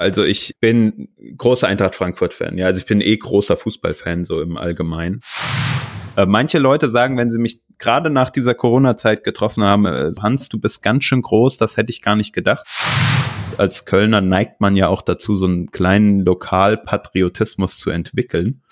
Also ich bin großer Eintracht Frankfurt-Fan. Ja, also ich bin eh großer Fußballfan so im Allgemeinen. Äh, manche Leute sagen, wenn sie mich gerade nach dieser Corona-Zeit getroffen haben, äh, Hans, du bist ganz schön groß, das hätte ich gar nicht gedacht. Als Kölner neigt man ja auch dazu, so einen kleinen Lokalpatriotismus zu entwickeln.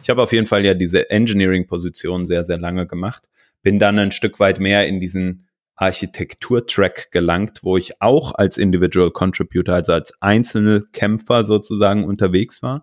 Ich habe auf jeden Fall ja diese Engineering-Position sehr, sehr lange gemacht. Bin dann ein Stück weit mehr in diesen Architektur-Track gelangt, wo ich auch als Individual Contributor, also als einzelne Kämpfer sozusagen unterwegs war.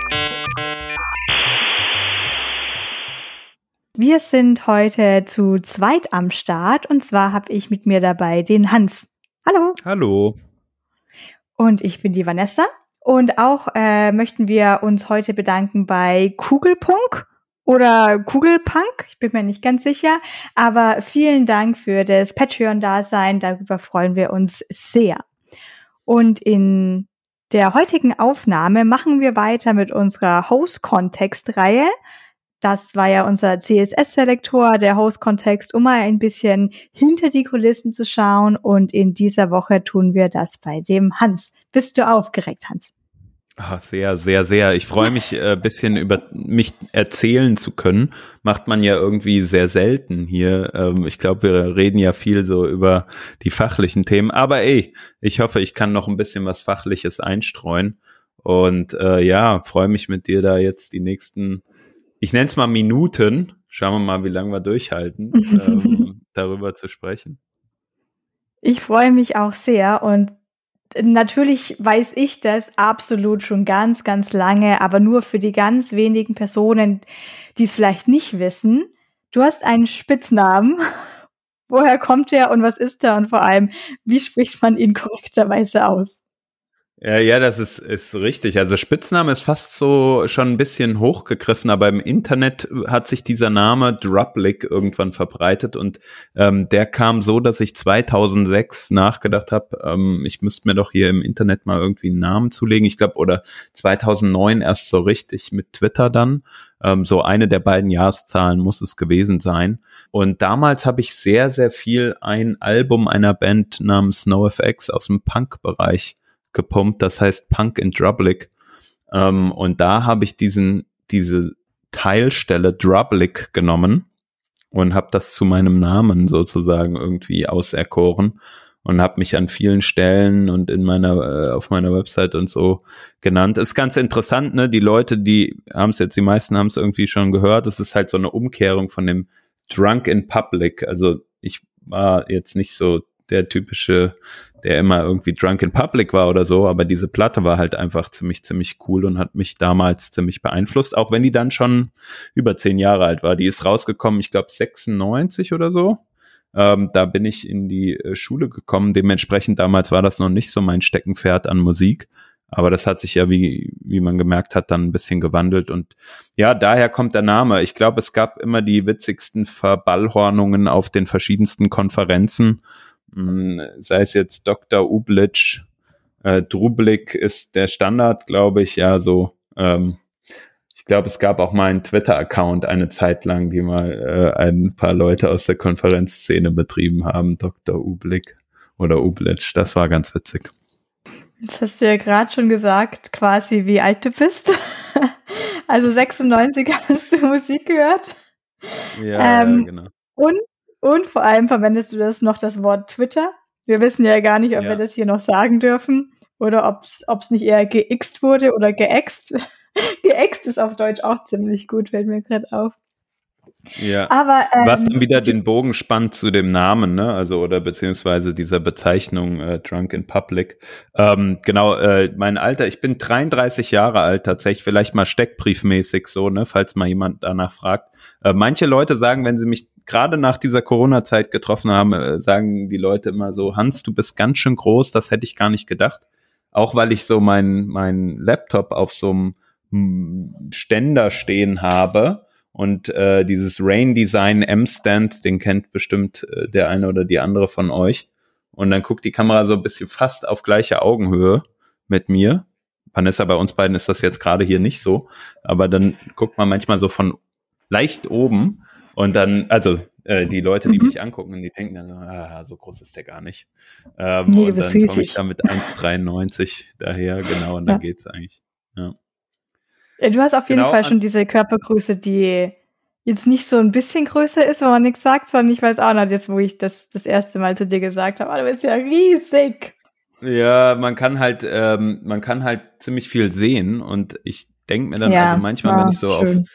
Wir sind heute zu zweit am Start und zwar habe ich mit mir dabei den Hans. Hallo. Hallo. Und ich bin die Vanessa. Und auch äh, möchten wir uns heute bedanken bei Kugelpunk oder Kugelpunk. Ich bin mir nicht ganz sicher. Aber vielen Dank für das Patreon-Dasein. Darüber freuen wir uns sehr. Und in der heutigen Aufnahme machen wir weiter mit unserer Host-Kontext-Reihe. Das war ja unser CSS-Selektor, der Host-Kontext, um mal ein bisschen hinter die Kulissen zu schauen. Und in dieser Woche tun wir das bei dem Hans. Bist du aufgeregt, Hans? Ach, sehr, sehr, sehr. Ich freue mich, ein äh, bisschen über mich erzählen zu können. Macht man ja irgendwie sehr selten hier. Ähm, ich glaube, wir reden ja viel so über die fachlichen Themen. Aber ey, ich hoffe, ich kann noch ein bisschen was Fachliches einstreuen. Und äh, ja, freue mich mit dir da jetzt die nächsten ich nenne es mal Minuten, schauen wir mal, wie lange wir durchhalten, ähm, darüber zu sprechen. Ich freue mich auch sehr und natürlich weiß ich das absolut schon ganz, ganz lange, aber nur für die ganz wenigen Personen, die es vielleicht nicht wissen. Du hast einen Spitznamen. Woher kommt er und was ist er und vor allem, wie spricht man ihn korrekterweise aus? Ja, ja, das ist, ist richtig. Also Spitzname ist fast so schon ein bisschen hochgegriffen, aber im Internet hat sich dieser Name Drublick irgendwann verbreitet und ähm, der kam so, dass ich 2006 nachgedacht habe, ähm, ich müsste mir doch hier im Internet mal irgendwie einen Namen zulegen. Ich glaube, oder 2009 erst so richtig mit Twitter dann. Ähm, so eine der beiden Jahreszahlen muss es gewesen sein. Und damals habe ich sehr, sehr viel ein Album einer Band namens NoFX aus dem Punk-Bereich gepumpt, das heißt Punk in Drublick. Ähm, und da habe ich diesen, diese Teilstelle Drublick genommen und habe das zu meinem Namen sozusagen irgendwie auserkoren und habe mich an vielen Stellen und in meiner äh, auf meiner Website und so genannt. Ist ganz interessant, ne? Die Leute, die haben es jetzt, die meisten haben es irgendwie schon gehört. Es ist halt so eine Umkehrung von dem Drunk in Public. Also ich war jetzt nicht so der typische der immer irgendwie drunk in public war oder so, aber diese Platte war halt einfach ziemlich, ziemlich cool und hat mich damals ziemlich beeinflusst, auch wenn die dann schon über zehn Jahre alt war. Die ist rausgekommen, ich glaube 96 oder so. Ähm, da bin ich in die äh, Schule gekommen. Dementsprechend damals war das noch nicht so mein Steckenpferd an Musik. Aber das hat sich ja, wie, wie man gemerkt hat, dann ein bisschen gewandelt. Und ja, daher kommt der Name. Ich glaube, es gab immer die witzigsten Verballhornungen auf den verschiedensten Konferenzen hm, sei es jetzt Dr. Ublitsch, äh, Drublik ist der Standard, glaube ich, ja, so. Ähm, ich glaube, es gab auch mal einen Twitter-Account eine Zeit lang, die mal äh, ein paar Leute aus der Konferenzszene betrieben haben, Dr. Ublik oder Ublitsch. Das war ganz witzig. Jetzt hast du ja gerade schon gesagt, quasi wie alt du bist. also 96 hast du Musik gehört. Ja, ähm, genau. Und und vor allem verwendest du das noch das Wort Twitter. Wir wissen ja gar nicht, ob ja. wir das hier noch sagen dürfen oder ob es nicht eher geixt wurde oder geäxt. geäxt ist auf Deutsch auch ziemlich gut, fällt mir gerade auf. Ja. Aber ähm, was dann wieder den Bogen spannt zu dem Namen, ne? Also oder beziehungsweise dieser Bezeichnung äh, Drunk in Public. Ähm, genau, äh, mein Alter, ich bin 33 Jahre alt tatsächlich, vielleicht mal steckbriefmäßig so, ne? Falls mal jemand danach fragt. Äh, manche Leute sagen, wenn sie mich gerade nach dieser Corona-Zeit getroffen haben, äh, sagen die Leute immer so, Hans, du bist ganz schön groß, das hätte ich gar nicht gedacht. Auch weil ich so mein mein Laptop auf so einem hm, Ständer stehen habe und äh, dieses Rain Design M-Stand, den kennt bestimmt äh, der eine oder die andere von euch. Und dann guckt die Kamera so ein bisschen fast auf gleiche Augenhöhe mit mir. Vanessa, bei uns beiden ist das jetzt gerade hier nicht so. Aber dann guckt man manchmal so von leicht oben und dann, also äh, die Leute, die mhm. mich angucken, die denken dann so, ah, so groß ist der gar nicht. Ähm, nee, und dann komme ich da mit 1,93 daher, genau, und dann ja. geht's eigentlich. Ja. Du hast auf jeden genau, Fall schon diese Körpergröße, die jetzt nicht so ein bisschen größer ist, wo man nichts sagt, sondern ich weiß auch noch jetzt, wo ich das das erste Mal zu dir gesagt habe, ah, du bist ja riesig. Ja, man kann halt, ähm, man kann halt ziemlich viel sehen und ich denke mir dann, ja, also manchmal, wenn ich so schön. auf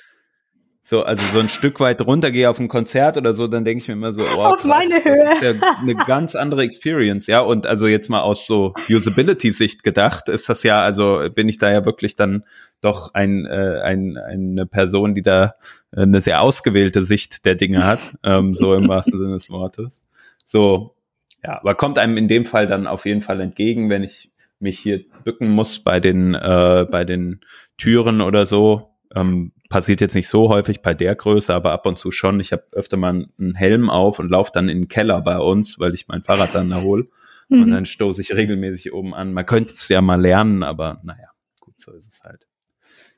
so, also so ein Stück weit runtergehe auf ein Konzert oder so, dann denke ich mir immer so, oh, auf krass, meine Höhe. das ist ja eine ganz andere Experience, ja. Und also jetzt mal aus so Usability-Sicht gedacht, ist das ja, also bin ich da ja wirklich dann doch ein, äh, ein, eine Person, die da eine sehr ausgewählte Sicht der Dinge hat, ähm, so im wahrsten Sinne des Wortes. So, ja, aber kommt einem in dem Fall dann auf jeden Fall entgegen, wenn ich mich hier bücken muss bei den, äh, bei den Türen oder so, ähm, passiert jetzt nicht so häufig bei der Größe, aber ab und zu schon. Ich habe öfter mal einen Helm auf und laufe dann in den Keller bei uns, weil ich mein Fahrrad dann erhole. Mhm. Und dann stoße ich regelmäßig oben an. Man könnte es ja mal lernen, aber naja, gut, so ist es halt.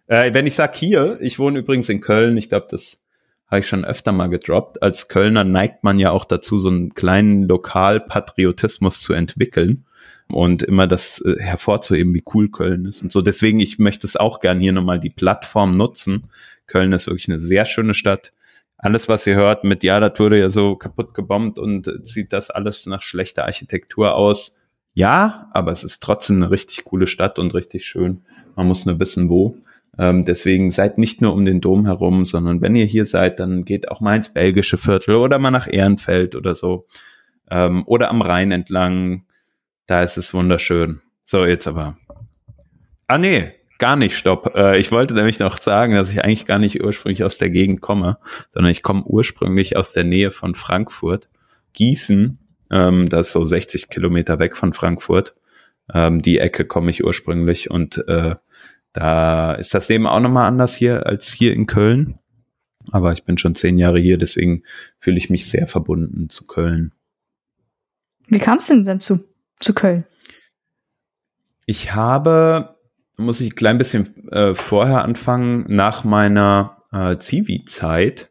Äh, wenn ich sag hier, ich wohne übrigens in Köln, ich glaube, das habe ich schon öfter mal gedroppt. Als Kölner neigt man ja auch dazu, so einen kleinen Lokalpatriotismus zu entwickeln und immer das äh, hervorzuheben, wie cool Köln ist und so. Deswegen, ich möchte es auch gern hier nochmal die Plattform nutzen. Köln ist wirklich eine sehr schöne Stadt. Alles, was ihr hört mit, ja, das wurde ja so kaputt gebombt und sieht das alles nach schlechter Architektur aus. Ja, aber es ist trotzdem eine richtig coole Stadt und richtig schön. Man muss nur wissen, wo. Ähm, deswegen seid nicht nur um den Dom herum, sondern wenn ihr hier seid, dann geht auch mal ins belgische Viertel oder mal nach Ehrenfeld oder so. Ähm, oder am Rhein entlang. Da ist es wunderschön. So, jetzt aber. Ah, nee, gar nicht, stopp. Äh, ich wollte nämlich noch sagen, dass ich eigentlich gar nicht ursprünglich aus der Gegend komme, sondern ich komme ursprünglich aus der Nähe von Frankfurt. Gießen, ähm, das ist so 60 Kilometer weg von Frankfurt. Ähm, die Ecke komme ich ursprünglich und äh, da ist das Leben auch nochmal anders hier als hier in Köln. Aber ich bin schon zehn Jahre hier, deswegen fühle ich mich sehr verbunden zu Köln. Wie kam es denn dazu? Zu Köln? Ich habe, muss ich ein klein bisschen äh, vorher anfangen, nach meiner äh, Zivi-Zeit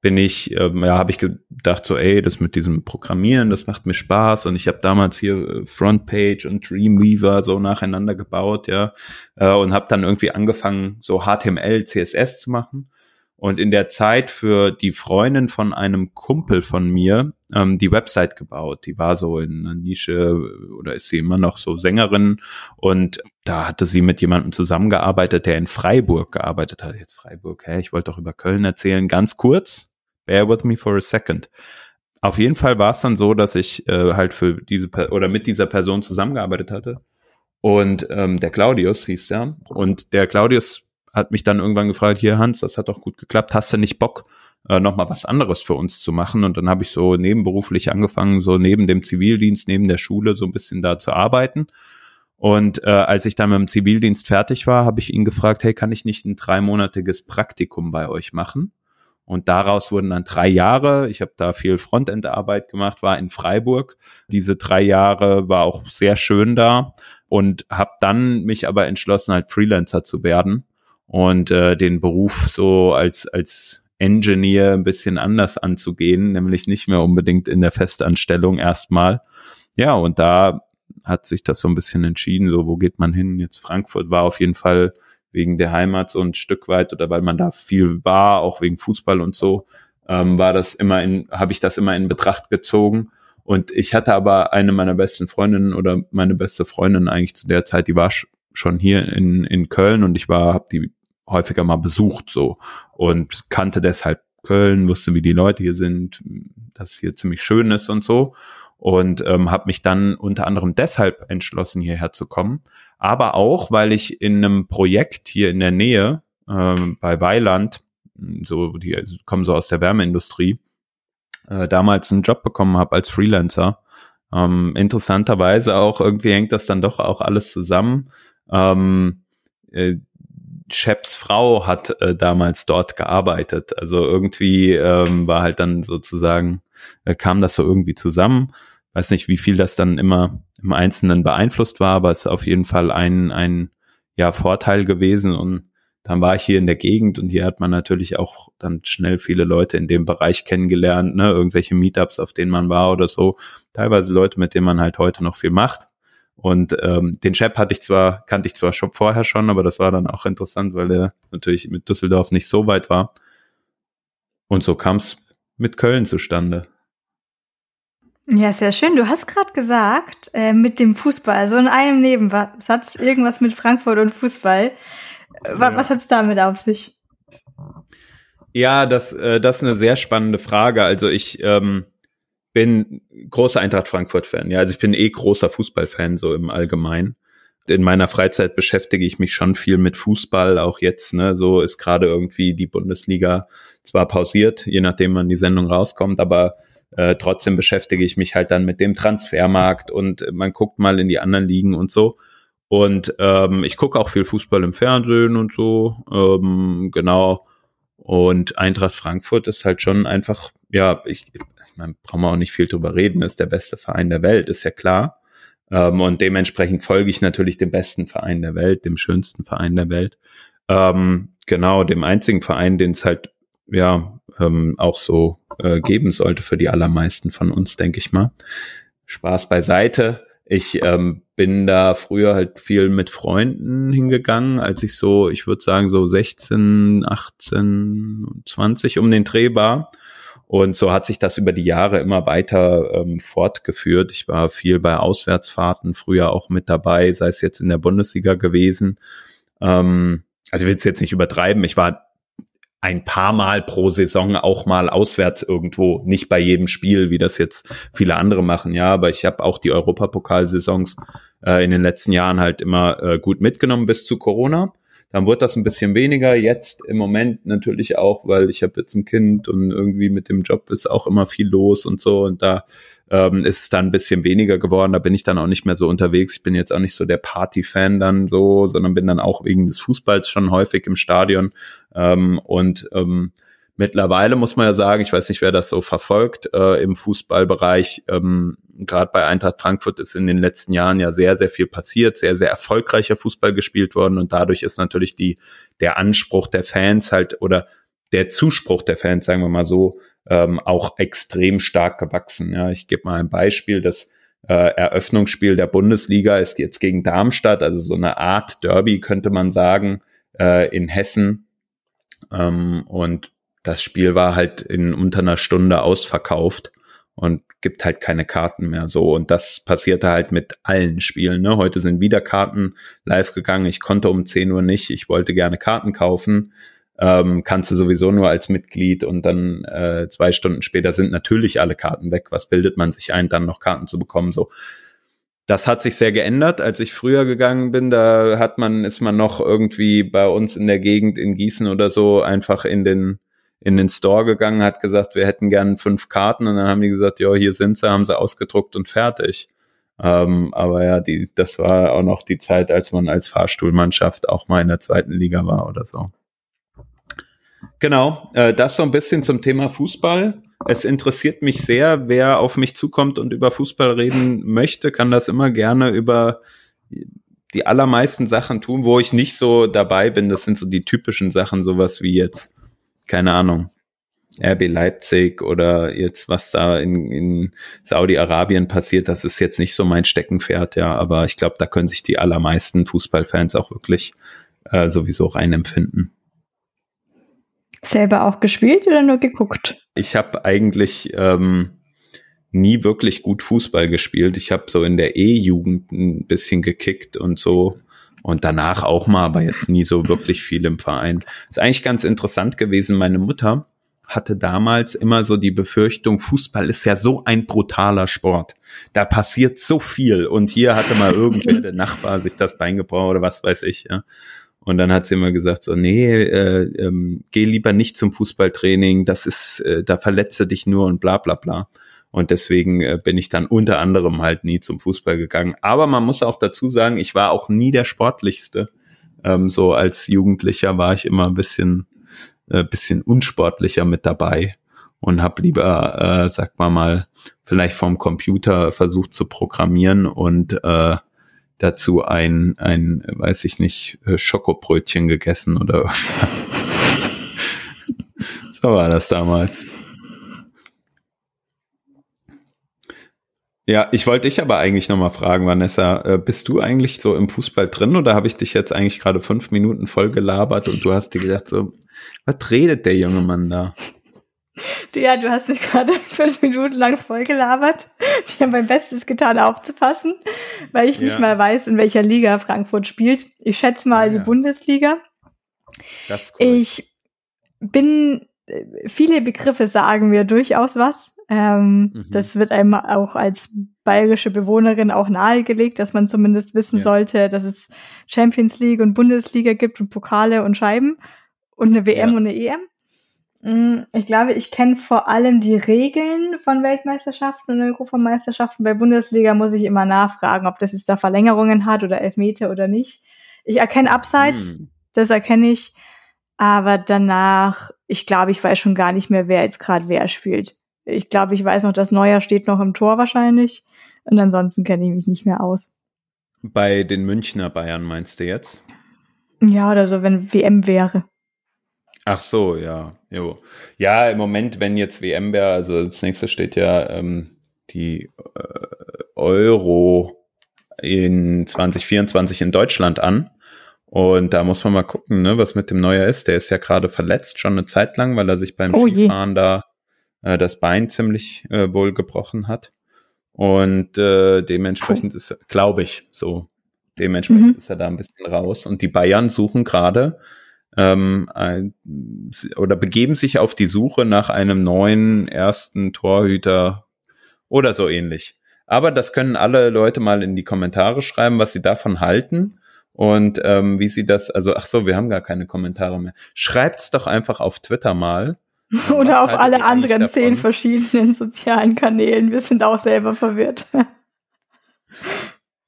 bin ich, äh, ja, habe ich gedacht so, ey, das mit diesem Programmieren, das macht mir Spaß. Und ich habe damals hier äh, Frontpage und Dreamweaver so nacheinander gebaut, ja, äh, und habe dann irgendwie angefangen, so HTML, CSS zu machen und in der Zeit für die Freundin von einem Kumpel von mir ähm, die Website gebaut. Die war so in einer Nische oder ist sie immer noch so Sängerin und da hatte sie mit jemandem zusammengearbeitet, der in Freiburg gearbeitet hat. Jetzt Freiburg, hä? Ich wollte doch über Köln erzählen. Ganz kurz, bear with me for a second. Auf jeden Fall war es dann so, dass ich äh, halt für diese oder mit dieser Person zusammengearbeitet hatte. Und ähm, der Claudius hieß der. Und der Claudius hat mich dann irgendwann gefragt, hier Hans, das hat doch gut geklappt, hast du nicht Bock, äh, nochmal was anderes für uns zu machen? Und dann habe ich so nebenberuflich angefangen, so neben dem Zivildienst, neben der Schule so ein bisschen da zu arbeiten. Und äh, als ich dann mit dem Zivildienst fertig war, habe ich ihn gefragt, hey, kann ich nicht ein dreimonatiges Praktikum bei euch machen? Und daraus wurden dann drei Jahre. Ich habe da viel Frontend-Arbeit gemacht, war in Freiburg. Diese drei Jahre war auch sehr schön da und habe dann mich aber entschlossen, halt Freelancer zu werden und äh, den Beruf so als, als Engineer ein bisschen anders anzugehen, nämlich nicht mehr unbedingt in der Festanstellung erstmal. Ja, und da hat sich das so ein bisschen entschieden, so wo geht man hin? Jetzt Frankfurt war auf jeden Fall wegen der Heimat so ein Stück weit oder weil man da viel war, auch wegen Fußball und so, ähm, war das immer in, habe ich das immer in Betracht gezogen. Und ich hatte aber eine meiner besten Freundinnen oder meine beste Freundin eigentlich zu der Zeit, die war schon hier in, in Köln und ich war, habe die häufiger mal besucht so und kannte deshalb Köln, wusste, wie die Leute hier sind, dass hier ziemlich schön ist und so. Und ähm, habe mich dann unter anderem deshalb entschlossen, hierher zu kommen. Aber auch, weil ich in einem Projekt hier in der Nähe ähm, bei Weiland, so die kommen so aus der Wärmeindustrie, äh, damals einen Job bekommen habe als Freelancer. Ähm, interessanterweise auch irgendwie hängt das dann doch auch alles zusammen. Ähm, äh, Sheps Frau hat äh, damals dort gearbeitet. Also irgendwie ähm, war halt dann sozusagen, äh, kam das so irgendwie zusammen. Weiß nicht, wie viel das dann immer im Einzelnen beeinflusst war, aber es ist auf jeden Fall ein, ein ja, Vorteil gewesen. Und dann war ich hier in der Gegend und hier hat man natürlich auch dann schnell viele Leute in dem Bereich kennengelernt, ne, irgendwelche Meetups, auf denen man war oder so. Teilweise Leute, mit denen man halt heute noch viel macht. Und ähm, den Chap hatte ich zwar, kannte ich zwar schon vorher schon, aber das war dann auch interessant, weil er natürlich mit Düsseldorf nicht so weit war. Und so kam es mit Köln zustande. Ja, sehr schön. Du hast gerade gesagt, äh, mit dem Fußball, so in einem Nebensatz, irgendwas mit Frankfurt und Fußball. Ja. Was hat's damit auf sich? Ja, das, äh, das ist eine sehr spannende Frage. Also ich ähm, bin großer Eintracht Frankfurt-Fan. Ja, also ich bin eh großer Fußballfan so im Allgemeinen. In meiner Freizeit beschäftige ich mich schon viel mit Fußball, auch jetzt, ne, so ist gerade irgendwie die Bundesliga zwar pausiert, je nachdem wann die Sendung rauskommt, aber äh, trotzdem beschäftige ich mich halt dann mit dem Transfermarkt und man guckt mal in die anderen Ligen und so. Und ähm, ich gucke auch viel Fußball im Fernsehen und so, ähm, genau. Und Eintracht Frankfurt ist halt schon einfach, ja, ich, man braucht man auch nicht viel drüber reden, ist der beste Verein der Welt, ist ja klar. Ähm, und dementsprechend folge ich natürlich dem besten Verein der Welt, dem schönsten Verein der Welt. Ähm, genau, dem einzigen Verein, den es halt ja ähm, auch so äh, geben sollte für die allermeisten von uns, denke ich mal. Spaß beiseite. Ich ähm, bin da früher halt viel mit Freunden hingegangen, als ich so, ich würde sagen, so 16, 18, 20 um den Dreh war. Und so hat sich das über die Jahre immer weiter ähm, fortgeführt. Ich war viel bei Auswärtsfahrten, früher auch mit dabei, sei es jetzt in der Bundesliga gewesen. Ähm, also ich will es jetzt nicht übertreiben. Ich war ein paar Mal pro Saison auch mal auswärts irgendwo, nicht bei jedem Spiel, wie das jetzt viele andere machen, ja, aber ich habe auch die Europapokalsaisons äh, in den letzten Jahren halt immer äh, gut mitgenommen bis zu Corona. Dann wird das ein bisschen weniger. Jetzt im Moment natürlich auch, weil ich habe jetzt ein Kind und irgendwie mit dem Job ist auch immer viel los und so. Und da ähm, ist es dann ein bisschen weniger geworden. Da bin ich dann auch nicht mehr so unterwegs. Ich bin jetzt auch nicht so der Party-Fan dann so, sondern bin dann auch wegen des Fußballs schon häufig im Stadion. Ähm, und ähm, mittlerweile muss man ja sagen, ich weiß nicht, wer das so verfolgt, äh, im Fußballbereich, ähm, gerade bei Eintracht Frankfurt ist in den letzten Jahren ja sehr, sehr viel passiert, sehr, sehr erfolgreicher Fußball gespielt worden und dadurch ist natürlich die, der Anspruch der Fans halt oder der Zuspruch der Fans, sagen wir mal so, ähm, auch extrem stark gewachsen. Ja, ich gebe mal ein Beispiel, das äh, Eröffnungsspiel der Bundesliga ist jetzt gegen Darmstadt, also so eine Art Derby könnte man sagen, äh, in Hessen. Ähm, und das Spiel war halt in unter einer Stunde ausverkauft und gibt halt keine Karten mehr so. Und das passierte halt mit allen Spielen. Ne? Heute sind wieder Karten live gegangen. Ich konnte um 10 Uhr nicht. Ich wollte gerne Karten kaufen. Ähm, kannst du sowieso nur als Mitglied und dann äh, zwei Stunden später sind natürlich alle Karten weg. Was bildet man sich ein, dann noch Karten zu bekommen? So, das hat sich sehr geändert. Als ich früher gegangen bin, da hat man, ist man noch irgendwie bei uns in der Gegend in Gießen oder so einfach in den in den Store gegangen, hat gesagt, wir hätten gern fünf Karten und dann haben die gesagt, ja, hier sind sie, haben sie ausgedruckt und fertig. Ähm, aber ja, die, das war auch noch die Zeit, als man als Fahrstuhlmannschaft auch mal in der zweiten Liga war oder so. Genau, äh, das so ein bisschen zum Thema Fußball. Es interessiert mich sehr, wer auf mich zukommt und über Fußball reden möchte, kann das immer gerne über die allermeisten Sachen tun, wo ich nicht so dabei bin. Das sind so die typischen Sachen, sowas wie jetzt keine Ahnung, RB Leipzig oder jetzt was da in, in Saudi-Arabien passiert, das ist jetzt nicht so mein Steckenpferd, ja, aber ich glaube, da können sich die allermeisten Fußballfans auch wirklich äh, sowieso reinempfinden. Selber auch gespielt oder nur geguckt? Ich habe eigentlich ähm, nie wirklich gut Fußball gespielt. Ich habe so in der E-Jugend ein bisschen gekickt und so und danach auch mal, aber jetzt nie so wirklich viel im Verein. Ist eigentlich ganz interessant gewesen. Meine Mutter hatte damals immer so die Befürchtung, Fußball ist ja so ein brutaler Sport. Da passiert so viel und hier hatte mal irgendwer der Nachbar sich das Bein gebrochen oder was weiß ich, ja. Und dann hat sie immer gesagt so, nee, äh, ähm, geh lieber nicht zum Fußballtraining, das ist, äh, da verletze dich nur und bla bla bla. Und deswegen äh, bin ich dann unter anderem halt nie zum Fußball gegangen. Aber man muss auch dazu sagen, ich war auch nie der sportlichste. Ähm, so als Jugendlicher war ich immer ein bisschen, äh, bisschen unsportlicher mit dabei und habe lieber, äh, sag mal mal, vielleicht vom Computer versucht zu programmieren und äh, dazu ein, ein, weiß ich nicht, äh, Schokobrötchen gegessen oder irgendwas. so war das damals. Ja, ich wollte dich aber eigentlich nochmal fragen, Vanessa, äh, bist du eigentlich so im Fußball drin oder habe ich dich jetzt eigentlich gerade fünf Minuten voll gelabert und du hast dir gedacht so, was redet der junge Mann da? Ja, du hast mich gerade fünf Minuten lang voll gelabert. Ich habe mein Bestes getan, aufzupassen, weil ich nicht ja. mal weiß, in welcher Liga Frankfurt spielt. Ich schätze mal ja, die Bundesliga. Das ich bin, äh, viele Begriffe sagen mir durchaus was. Ähm, mhm. Das wird einem auch als bayerische Bewohnerin auch nahegelegt, dass man zumindest wissen sollte, dass es Champions League und Bundesliga gibt und Pokale und Scheiben und eine WM und eine EM. Mm, ich glaube, ich kenne vor allem die Regeln von Weltmeisterschaften und Europameisterschaften. Bei Bundesliga muss ich immer nachfragen, ob das jetzt da Verlängerungen hat oder Elfmeter oder nicht. Ich erkenne Abseits, hm. das erkenne ich. Aber danach, ich glaube, ich weiß schon gar nicht mehr, wer jetzt gerade wer spielt. Ich glaube, ich weiß noch, dass Neuer steht noch im Tor wahrscheinlich. Und ansonsten kenne ich mich nicht mehr aus. Bei den Münchner Bayern meinst du jetzt? Ja, oder so, wenn WM wäre. Ach so, ja. Jo. Ja, im Moment, wenn jetzt WM wäre, also als nächstes steht ja ähm, die äh, Euro in 2024 in Deutschland an. Und da muss man mal gucken, ne, was mit dem Neuer ist. Der ist ja gerade verletzt, schon eine Zeit lang, weil er sich beim oh Skifahren da äh, das Bein ziemlich äh, wohl gebrochen hat. Und äh, dementsprechend ist, glaube ich, so, dementsprechend mhm. ist er da ein bisschen raus. Und die Bayern suchen gerade ähm, ein, oder begeben sich auf die Suche nach einem neuen ersten Torhüter oder so ähnlich. Aber das können alle Leute mal in die Kommentare schreiben, was sie davon halten und ähm, wie sie das, also ach so, wir haben gar keine Kommentare mehr. Schreibt's doch einfach auf Twitter mal Oder auf alle anderen zehn verschiedenen sozialen Kanälen. Wir sind auch selber verwirrt.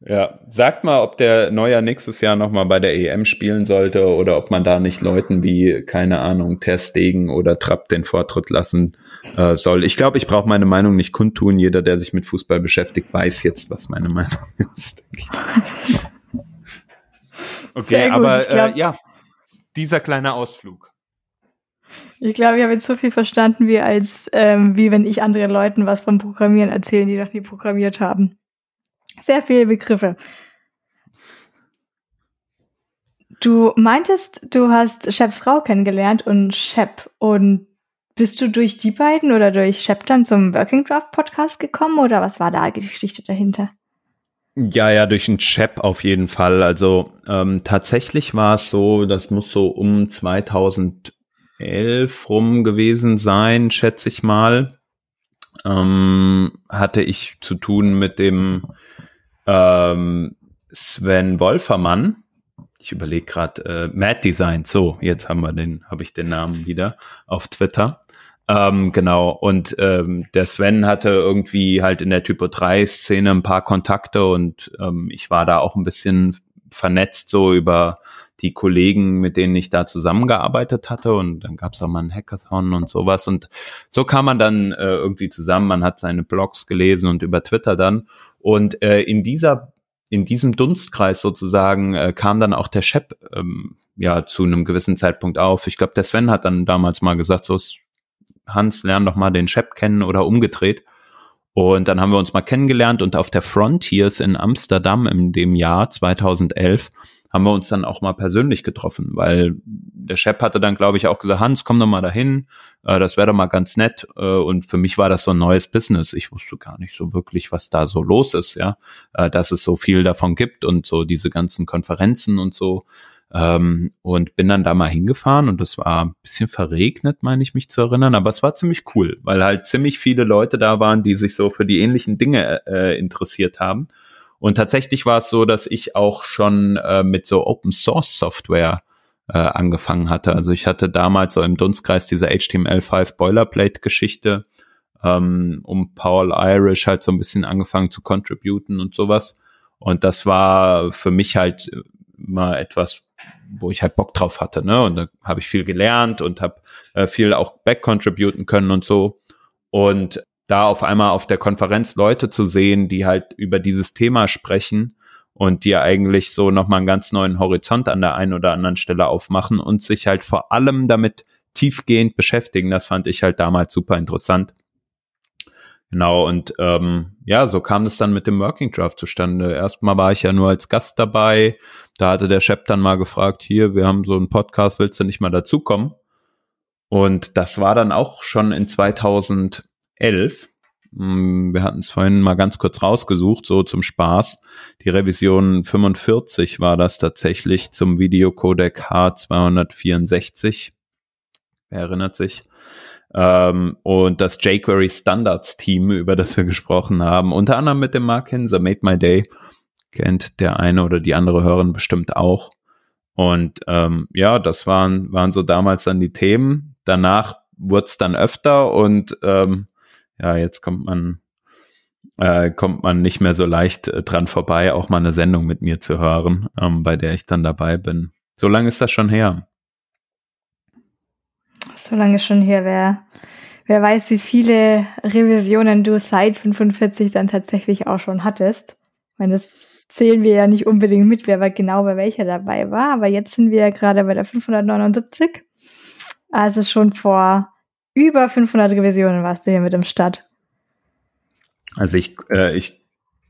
Ja, sagt mal, ob der Neuer nächstes Jahr nochmal bei der EM spielen sollte oder ob man da nicht Leuten wie, keine Ahnung, Ter Stegen oder Trapp den Vortritt lassen äh, soll. Ich glaube, ich brauche meine Meinung nicht kundtun. Jeder, der sich mit Fußball beschäftigt, weiß jetzt, was meine Meinung ist. Okay, aber äh, ja, dieser kleine Ausflug. Ich glaube, ich habe jetzt so viel verstanden, wie als ähm, wie wenn ich anderen Leuten was vom Programmieren erzähle, die noch nie programmiert haben. Sehr viele Begriffe. Du meintest, du hast Sheps Frau kennengelernt und Shep. Und bist du durch die beiden oder durch Shep dann zum Working Draft Podcast gekommen oder was war da die Geschichte dahinter? Ja, ja, durch einen Chap auf jeden Fall. Also ähm, tatsächlich war es so, das muss so um 2000 elf rum gewesen sein, schätze ich mal, ähm, hatte ich zu tun mit dem ähm, Sven Wolfermann. Ich überlege gerade, äh, Mad Design. So, jetzt haben wir den, habe ich den Namen wieder auf Twitter. Ähm, genau, und ähm, der Sven hatte irgendwie halt in der Typo 3 Szene ein paar Kontakte und ähm, ich war da auch ein bisschen vernetzt so über die Kollegen, mit denen ich da zusammengearbeitet hatte. Und dann gab es auch mal ein Hackathon und sowas. Und so kam man dann äh, irgendwie zusammen. Man hat seine Blogs gelesen und über Twitter dann. Und äh, in dieser, in diesem Dunstkreis sozusagen äh, kam dann auch der Shep ähm, ja zu einem gewissen Zeitpunkt auf. Ich glaube, der Sven hat dann damals mal gesagt, so Hans, lern doch mal den Shep kennen oder umgedreht. Und dann haben wir uns mal kennengelernt und auf der Frontiers in Amsterdam in dem Jahr 2011 haben wir uns dann auch mal persönlich getroffen, weil der Chef hatte dann, glaube ich, auch gesagt, Hans, komm doch mal dahin, äh, das wäre doch mal ganz nett. Äh, und für mich war das so ein neues Business. Ich wusste gar nicht so wirklich, was da so los ist, ja, äh, dass es so viel davon gibt und so diese ganzen Konferenzen und so. Ähm, und bin dann da mal hingefahren und es war ein bisschen verregnet, meine ich mich zu erinnern, aber es war ziemlich cool, weil halt ziemlich viele Leute da waren, die sich so für die ähnlichen Dinge äh, interessiert haben. Und tatsächlich war es so, dass ich auch schon äh, mit so Open Source Software äh, angefangen hatte. Also ich hatte damals so im Dunstkreis diese HTML5 Boilerplate Geschichte, ähm, um Paul Irish halt so ein bisschen angefangen zu contributen und sowas. Und das war für mich halt mal etwas, wo ich halt Bock drauf hatte, ne? Und da habe ich viel gelernt und habe äh, viel auch back-contributen können und so. Und da auf einmal auf der Konferenz Leute zu sehen, die halt über dieses Thema sprechen und die ja eigentlich so nochmal einen ganz neuen Horizont an der einen oder anderen Stelle aufmachen und sich halt vor allem damit tiefgehend beschäftigen. Das fand ich halt damals super interessant. Genau, und ähm, ja, so kam das dann mit dem Working Draft zustande. Erstmal war ich ja nur als Gast dabei. Da hatte der Chef dann mal gefragt, hier, wir haben so einen Podcast, willst du nicht mal dazukommen? Und das war dann auch schon in 2000 11. Mm, wir hatten es vorhin mal ganz kurz rausgesucht, so zum Spaß. Die Revision 45 war das tatsächlich zum Videocodec H264. Wer erinnert sich? Ähm, und das jQuery Standards Team, über das wir gesprochen haben, unter anderem mit dem Mark Hinser, Made My Day, kennt der eine oder die andere Hörerin bestimmt auch. Und ähm, ja, das waren, waren so damals dann die Themen. Danach wurde es dann öfter und ähm, ja, jetzt kommt man äh, kommt man nicht mehr so leicht äh, dran vorbei, auch mal eine Sendung mit mir zu hören, ähm, bei der ich dann dabei bin. So lange ist das schon her. So lange schon her, wer, wer weiß, wie viele Revisionen du seit 45 dann tatsächlich auch schon hattest. Ich meine, das zählen wir ja nicht unbedingt mit, wer genau bei welcher dabei war, aber jetzt sind wir ja gerade bei der 579. Also schon vor über 500 Revisionen warst du hier mit im Start. Also ich, äh, ich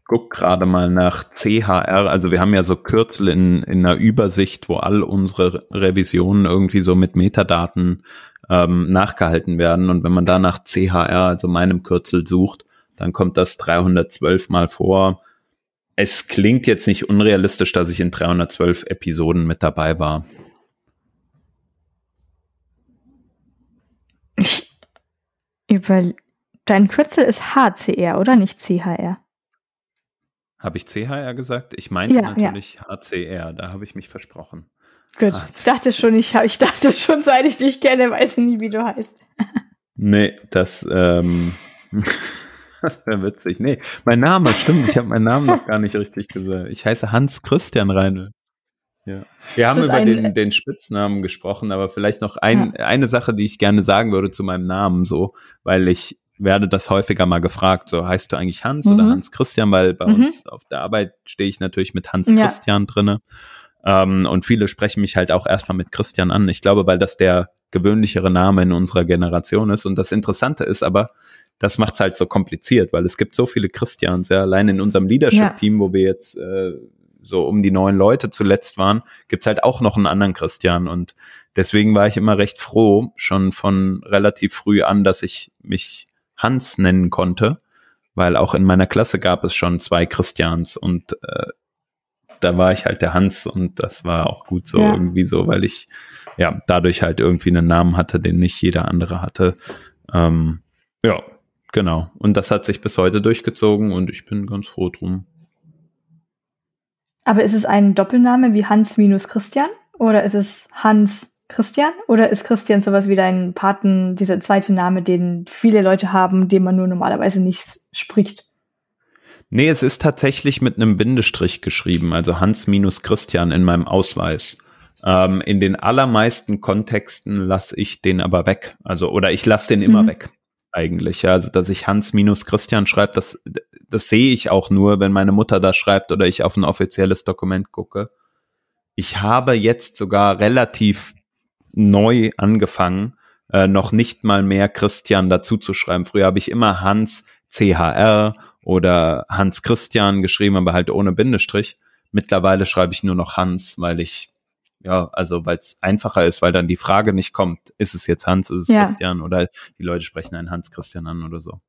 guck gerade mal nach CHR. Also wir haben ja so Kürzel in, in einer Übersicht, wo all unsere Revisionen irgendwie so mit Metadaten ähm, nachgehalten werden. Und wenn man da nach CHR, also meinem Kürzel sucht, dann kommt das 312 mal vor. Es klingt jetzt nicht unrealistisch, dass ich in 312 Episoden mit dabei war. Über dein Kürzel ist HCR, oder nicht CHR? Habe ich CHR gesagt? Ich meinte ja, natürlich ja. HCR, da habe ich mich versprochen. Gut, ich dachte schon, ich, ich dachte schon, seit ich dich kenne, weiß ich nie, wie du heißt. nee, das, ähm, das wäre witzig. Nee, mein Name, stimmt, ich habe meinen Namen noch gar nicht richtig gesagt. Ich heiße Hans Christian Reinl. Ja. Wir haben über ein, den, den Spitznamen gesprochen, aber vielleicht noch ein, ja. eine Sache, die ich gerne sagen würde zu meinem Namen, so, weil ich werde das häufiger mal gefragt, so heißt du eigentlich Hans mhm. oder Hans Christian, weil bei mhm. uns auf der Arbeit stehe ich natürlich mit Hans ja. Christian drinne. Ähm, und viele sprechen mich halt auch erstmal mit Christian an. Ich glaube, weil das der gewöhnlichere Name in unserer Generation ist. Und das Interessante ist aber, das macht es halt so kompliziert, weil es gibt so viele Christians, ja, allein in unserem Leadership-Team, ja. wo wir jetzt äh, so um die neun Leute zuletzt waren, gibt's halt auch noch einen anderen Christian. Und deswegen war ich immer recht froh, schon von relativ früh an, dass ich mich Hans nennen konnte, weil auch in meiner Klasse gab es schon zwei Christians und äh, da war ich halt der Hans und das war auch gut so ja. irgendwie so, weil ich ja dadurch halt irgendwie einen Namen hatte, den nicht jeder andere hatte. Ähm, ja, genau. Und das hat sich bis heute durchgezogen und ich bin ganz froh drum. Aber ist es ein Doppelname wie Hans minus Christian? Oder ist es Hans Christian? Oder ist Christian sowas wie dein Paten, dieser zweite Name, den viele Leute haben, den man nur normalerweise nicht spricht? Nee, es ist tatsächlich mit einem Bindestrich geschrieben, also Hans minus Christian in meinem Ausweis. Ähm, in den allermeisten Kontexten lasse ich den aber weg. Also, oder ich lasse den immer mhm. weg, eigentlich. Ja, also, dass ich Hans minus Christian schreibe, das, das sehe ich auch nur, wenn meine Mutter das schreibt oder ich auf ein offizielles Dokument gucke. Ich habe jetzt sogar relativ neu angefangen, äh, noch nicht mal mehr Christian dazu zu schreiben. Früher habe ich immer Hans CHR oder Hans Christian geschrieben, aber halt ohne Bindestrich. Mittlerweile schreibe ich nur noch Hans, weil ich, ja, also weil es einfacher ist, weil dann die Frage nicht kommt, ist es jetzt Hans, ist es ja. Christian oder die Leute sprechen einen Hans Christian an oder so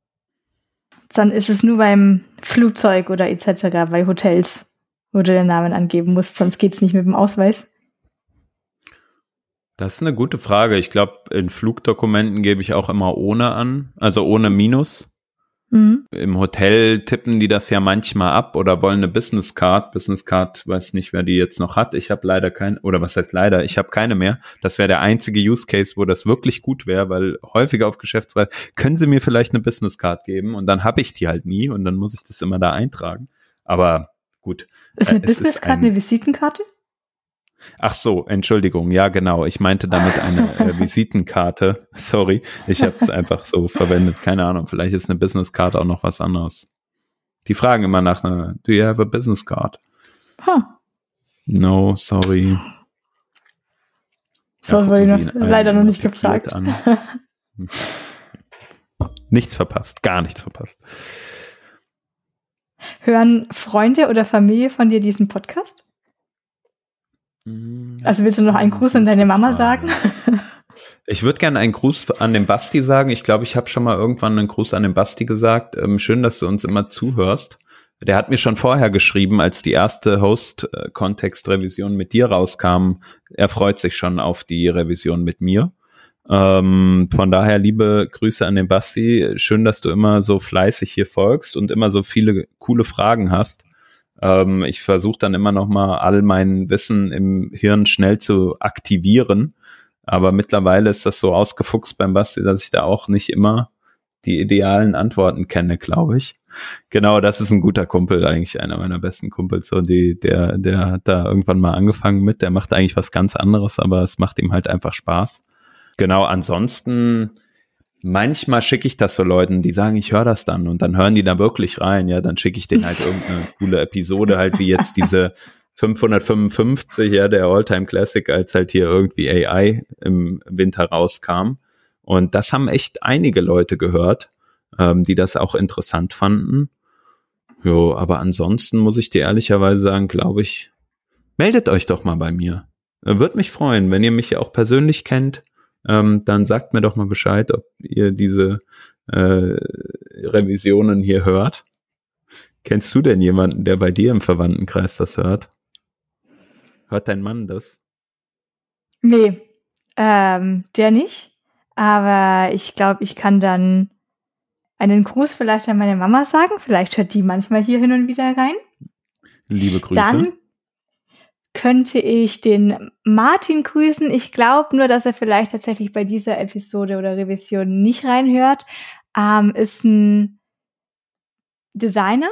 dann ist es nur beim Flugzeug oder etc., bei Hotels, wo du den Namen angeben musst, sonst geht es nicht mit dem Ausweis. Das ist eine gute Frage. Ich glaube, in Flugdokumenten gebe ich auch immer ohne an, also ohne Minus. Mhm. Im Hotel tippen die das ja manchmal ab oder wollen eine Business Card. Business Card, weiß nicht, wer die jetzt noch hat. Ich habe leider keine, oder was heißt leider, ich habe keine mehr. Das wäre der einzige Use Case, wo das wirklich gut wäre, weil häufiger auf Geschäftsreise, können Sie mir vielleicht eine Business Card geben und dann habe ich die halt nie und dann muss ich das immer da eintragen. Aber gut. Ist eine äh, Business Card ein, eine Visitenkarte? Ach so, Entschuldigung, ja genau. Ich meinte damit eine äh, Visitenkarte. Sorry, ich habe es einfach so verwendet. Keine Ahnung, vielleicht ist eine Businesskarte auch noch was anderes. Die fragen immer nach einer, do you have a business card? Huh. No, sorry. So ja, wurde ich noch, leider noch nicht gefragt. nichts verpasst, gar nichts verpasst. Hören Freunde oder Familie von dir diesen Podcast? Hm, also willst du noch einen Gruß an deine Mama sagen? Ich würde gerne einen Gruß an den Basti sagen. Ich glaube, ich habe schon mal irgendwann einen Gruß an den Basti gesagt. Ähm, schön, dass du uns immer zuhörst. Der hat mir schon vorher geschrieben, als die erste Host-Kontext-Revision mit dir rauskam. Er freut sich schon auf die Revision mit mir. Ähm, von daher liebe Grüße an den Basti. Schön, dass du immer so fleißig hier folgst und immer so viele coole Fragen hast. Ähm, ich versuche dann immer noch mal all mein Wissen im Hirn schnell zu aktivieren. Aber mittlerweile ist das so ausgefuchst beim Basti, dass ich da auch nicht immer die idealen Antworten kenne, glaube ich. Genau, das ist ein guter Kumpel, eigentlich einer meiner besten Kumpels. So, die, der, der hat da irgendwann mal angefangen mit. Der macht eigentlich was ganz anderes, aber es macht ihm halt einfach Spaß. Genau, ansonsten manchmal schicke ich das so Leuten, die sagen, ich höre das dann und dann hören die da wirklich rein, ja, dann schicke ich denen halt irgendeine coole Episode, halt wie jetzt diese 555, ja, der Alltime Classic, als halt hier irgendwie AI im Winter rauskam. Und das haben echt einige Leute gehört, ähm, die das auch interessant fanden. Jo, aber ansonsten muss ich dir ehrlicherweise sagen, glaube ich, meldet euch doch mal bei mir. Würde mich freuen, wenn ihr mich ja auch persönlich kennt ähm, dann sagt mir doch mal Bescheid, ob ihr diese äh, Revisionen hier hört. Kennst du denn jemanden, der bei dir im Verwandtenkreis das hört? Hört dein Mann das? Nee, ähm, der nicht. Aber ich glaube, ich kann dann einen Gruß vielleicht an meine Mama sagen. Vielleicht hört die manchmal hier hin und wieder rein. Liebe Grüße. Dann könnte ich den Martin grüßen. Ich glaube nur, dass er vielleicht tatsächlich bei dieser Episode oder Revision nicht reinhört. Ähm, ist ein Designer,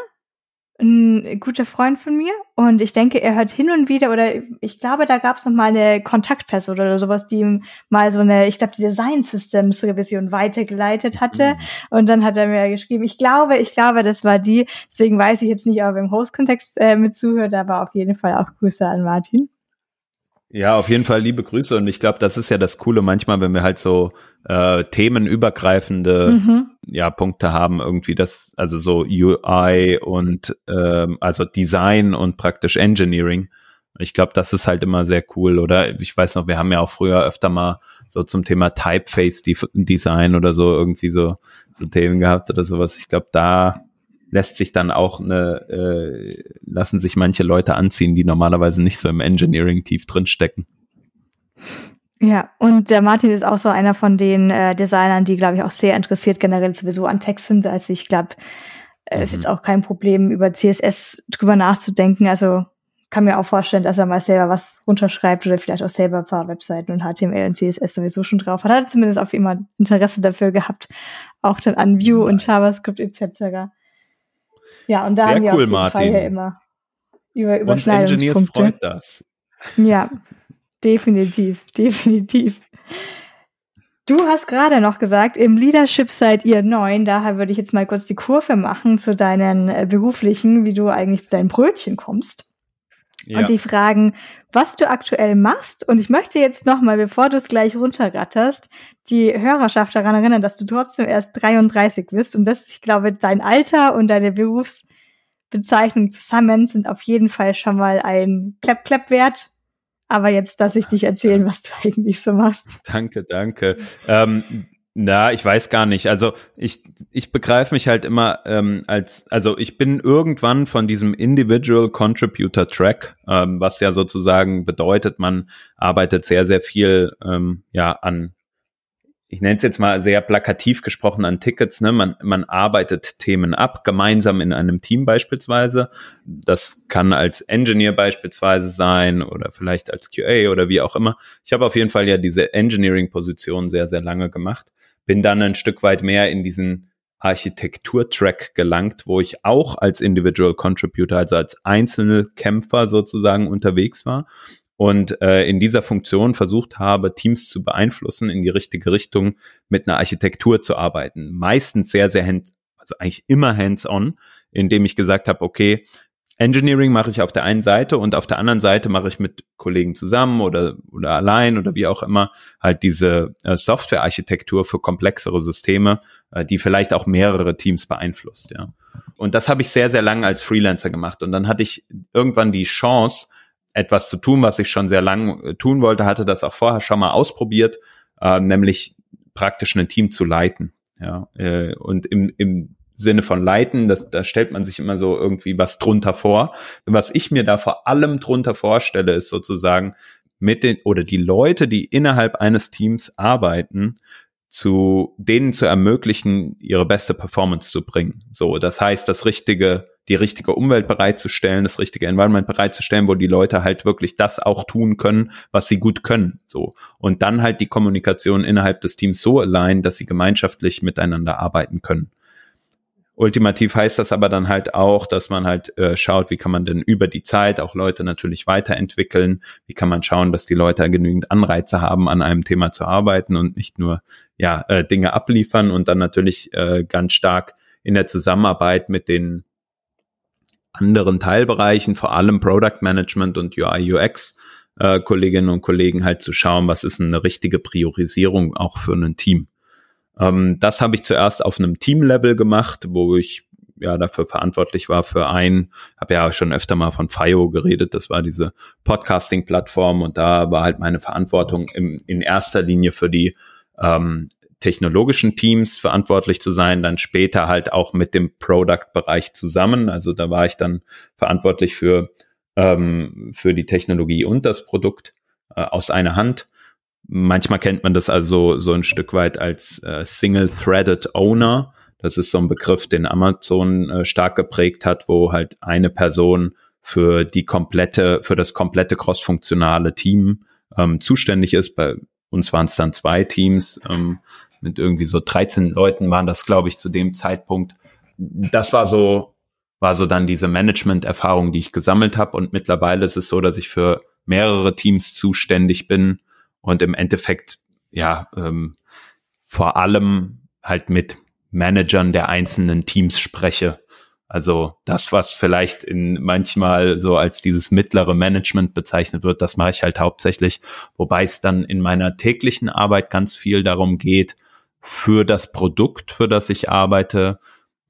ein guter Freund von mir und ich denke, er hört hin und wieder oder ich glaube, da gab es noch mal eine Kontaktperson oder sowas, die ihm mal so eine, ich glaube, die Design Systems Revision weitergeleitet hatte mhm. und dann hat er mir geschrieben, ich glaube, ich glaube, das war die, deswegen weiß ich jetzt nicht, ob er im Host-Kontext äh, mit zuhört, aber auf jeden Fall auch Grüße an Martin. Ja, auf jeden Fall liebe Grüße und ich glaube, das ist ja das Coole manchmal, wenn wir halt so äh, themenübergreifende mhm. ja Punkte haben irgendwie das also so UI und ähm, also Design und praktisch Engineering. Ich glaube, das ist halt immer sehr cool oder ich weiß noch, wir haben ja auch früher öfter mal so zum Thema Typeface Design oder so irgendwie so so Themen gehabt oder sowas. Ich glaube, da lässt sich dann auch eine, äh, lassen sich manche Leute anziehen, die normalerweise nicht so im Engineering tief drin stecken. Ja, und der Martin ist auch so einer von den äh, Designern, die, glaube ich, auch sehr interessiert generell sowieso an Text sind. Also ich glaube, es äh, mhm. ist jetzt auch kein Problem, über CSS drüber nachzudenken. Also kann mir auch vorstellen, dass er mal selber was runterschreibt oder vielleicht auch selber ein paar Webseiten und HTML und CSS sowieso schon drauf hat. Er hat zumindest auf immer Interesse dafür gehabt, auch dann an Vue und JavaScript etc. Ja, und da Sehr haben wir cool, auf jeden Martin. Fall ja immer über Überschneidungspunkte. Uns Engineers freut das. Ja, definitiv, definitiv. Du hast gerade noch gesagt, im Leadership seid ihr neun. Daher würde ich jetzt mal kurz die Kurve machen zu deinen äh, beruflichen, wie du eigentlich zu deinen Brötchen kommst. Ja. Und die fragen, was du aktuell machst. Und ich möchte jetzt nochmal, bevor du es gleich runterratterst, die Hörerschaft daran erinnern, dass du trotzdem erst 33 bist. Und das, ich glaube, dein Alter und deine Berufsbezeichnung zusammen sind auf jeden Fall schon mal ein Klepp-Klepp wert. Aber jetzt lass ich dich erzählen, was du eigentlich so machst. Danke, danke. Ähm, Na, ich weiß gar nicht. Also ich, ich begreife mich halt immer ähm, als, also ich bin irgendwann von diesem Individual Contributor Track, ähm, was ja sozusagen bedeutet, man arbeitet sehr, sehr viel ähm, ja an ich nenne es jetzt mal sehr plakativ gesprochen an Tickets, ne? man, man arbeitet Themen ab, gemeinsam in einem Team beispielsweise. Das kann als Engineer beispielsweise sein oder vielleicht als QA oder wie auch immer. Ich habe auf jeden Fall ja diese Engineering-Position sehr, sehr lange gemacht. Bin dann ein Stück weit mehr in diesen Architektur-Track gelangt, wo ich auch als Individual Contributor, also als einzelne Kämpfer sozusagen unterwegs war und äh, in dieser Funktion versucht habe, Teams zu beeinflussen, in die richtige Richtung mit einer Architektur zu arbeiten. Meistens sehr, sehr hand, also eigentlich immer hands-on, indem ich gesagt habe, okay, Engineering mache ich auf der einen Seite und auf der anderen Seite mache ich mit Kollegen zusammen oder, oder allein oder wie auch immer halt diese äh, Softwarearchitektur für komplexere Systeme, äh, die vielleicht auch mehrere Teams beeinflusst, ja. Und das habe ich sehr, sehr lange als Freelancer gemacht. Und dann hatte ich irgendwann die Chance, etwas zu tun, was ich schon sehr lange äh, tun wollte, hatte das auch vorher schon mal ausprobiert, äh, nämlich praktisch ein Team zu leiten. Ja, äh, und im, im Sinne von leiten, das, da stellt man sich immer so irgendwie was drunter vor. Was ich mir da vor allem drunter vorstelle, ist sozusagen mit den oder die Leute, die innerhalb eines Teams arbeiten, zu denen zu ermöglichen, ihre beste Performance zu bringen. So, das heißt, das richtige die richtige Umwelt bereitzustellen, das richtige Environment bereitzustellen, wo die Leute halt wirklich das auch tun können, was sie gut können. So. Und dann halt die Kommunikation innerhalb des Teams so allein, dass sie gemeinschaftlich miteinander arbeiten können. Ultimativ heißt das aber dann halt auch, dass man halt äh, schaut, wie kann man denn über die Zeit auch Leute natürlich weiterentwickeln, wie kann man schauen, dass die Leute genügend Anreize haben, an einem Thema zu arbeiten und nicht nur ja äh, Dinge abliefern und dann natürlich äh, ganz stark in der Zusammenarbeit mit den anderen Teilbereichen, vor allem Product Management und UI UX äh, Kolleginnen und Kollegen halt zu schauen, was ist eine richtige Priorisierung auch für ein Team. Ähm, das habe ich zuerst auf einem Team-Level gemacht, wo ich ja dafür verantwortlich war für ein, habe ja schon öfter mal von FIO geredet, das war diese Podcasting-Plattform und da war halt meine Verantwortung im, in erster Linie für die ähm, technologischen Teams verantwortlich zu sein, dann später halt auch mit dem Product-Bereich zusammen. Also da war ich dann verantwortlich für, ähm, für die Technologie und das Produkt äh, aus einer Hand. Manchmal kennt man das also so ein Stück weit als äh, Single-Threaded Owner. Das ist so ein Begriff, den Amazon äh, stark geprägt hat, wo halt eine Person für die komplette, für das komplette crossfunktionale Team ähm, zuständig ist. Bei uns waren es dann zwei Teams. Ähm, mit irgendwie so 13 Leuten waren das, glaube ich, zu dem Zeitpunkt. Das war so, war so dann diese Management-Erfahrung, die ich gesammelt habe. Und mittlerweile ist es so, dass ich für mehrere Teams zuständig bin und im Endeffekt ja ähm, vor allem halt mit Managern der einzelnen Teams spreche. Also das, was vielleicht in manchmal so als dieses mittlere Management bezeichnet wird, das mache ich halt hauptsächlich, wobei es dann in meiner täglichen Arbeit ganz viel darum geht, für das Produkt, für das ich arbeite,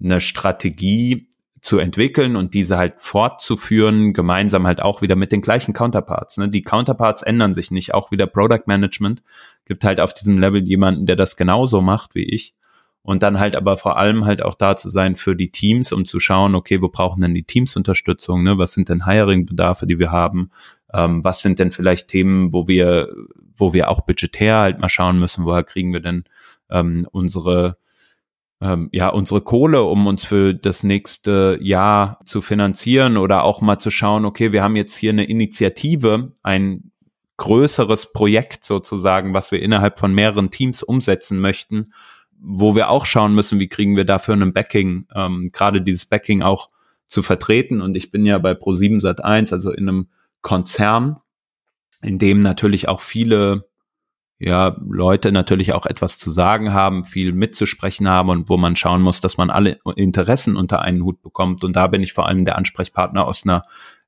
eine Strategie zu entwickeln und diese halt fortzuführen, gemeinsam halt auch wieder mit den gleichen Counterparts. Ne? Die Counterparts ändern sich nicht, auch wieder Product Management gibt halt auf diesem Level jemanden, der das genauso macht wie ich und dann halt aber vor allem halt auch da zu sein für die Teams, um zu schauen, okay, wo brauchen denn die Teams Unterstützung, ne? was sind denn Hiring-Bedarfe, die wir haben, ähm, was sind denn vielleicht Themen, wo wir, wo wir auch budgetär halt mal schauen müssen, woher kriegen wir denn ähm, unsere ähm, ja, unsere Kohle, um uns für das nächste Jahr zu finanzieren oder auch mal zu schauen, okay, wir haben jetzt hier eine Initiative, ein größeres Projekt sozusagen, was wir innerhalb von mehreren Teams umsetzen möchten wo wir auch schauen müssen, wie kriegen wir dafür einen Backing, ähm, gerade dieses Backing auch zu vertreten. Und ich bin ja bei Pro7 Sat 1, also in einem Konzern, in dem natürlich auch viele ja, Leute natürlich auch etwas zu sagen haben, viel mitzusprechen haben und wo man schauen muss, dass man alle Interessen unter einen Hut bekommt. Und da bin ich vor allem der Ansprechpartner aus einer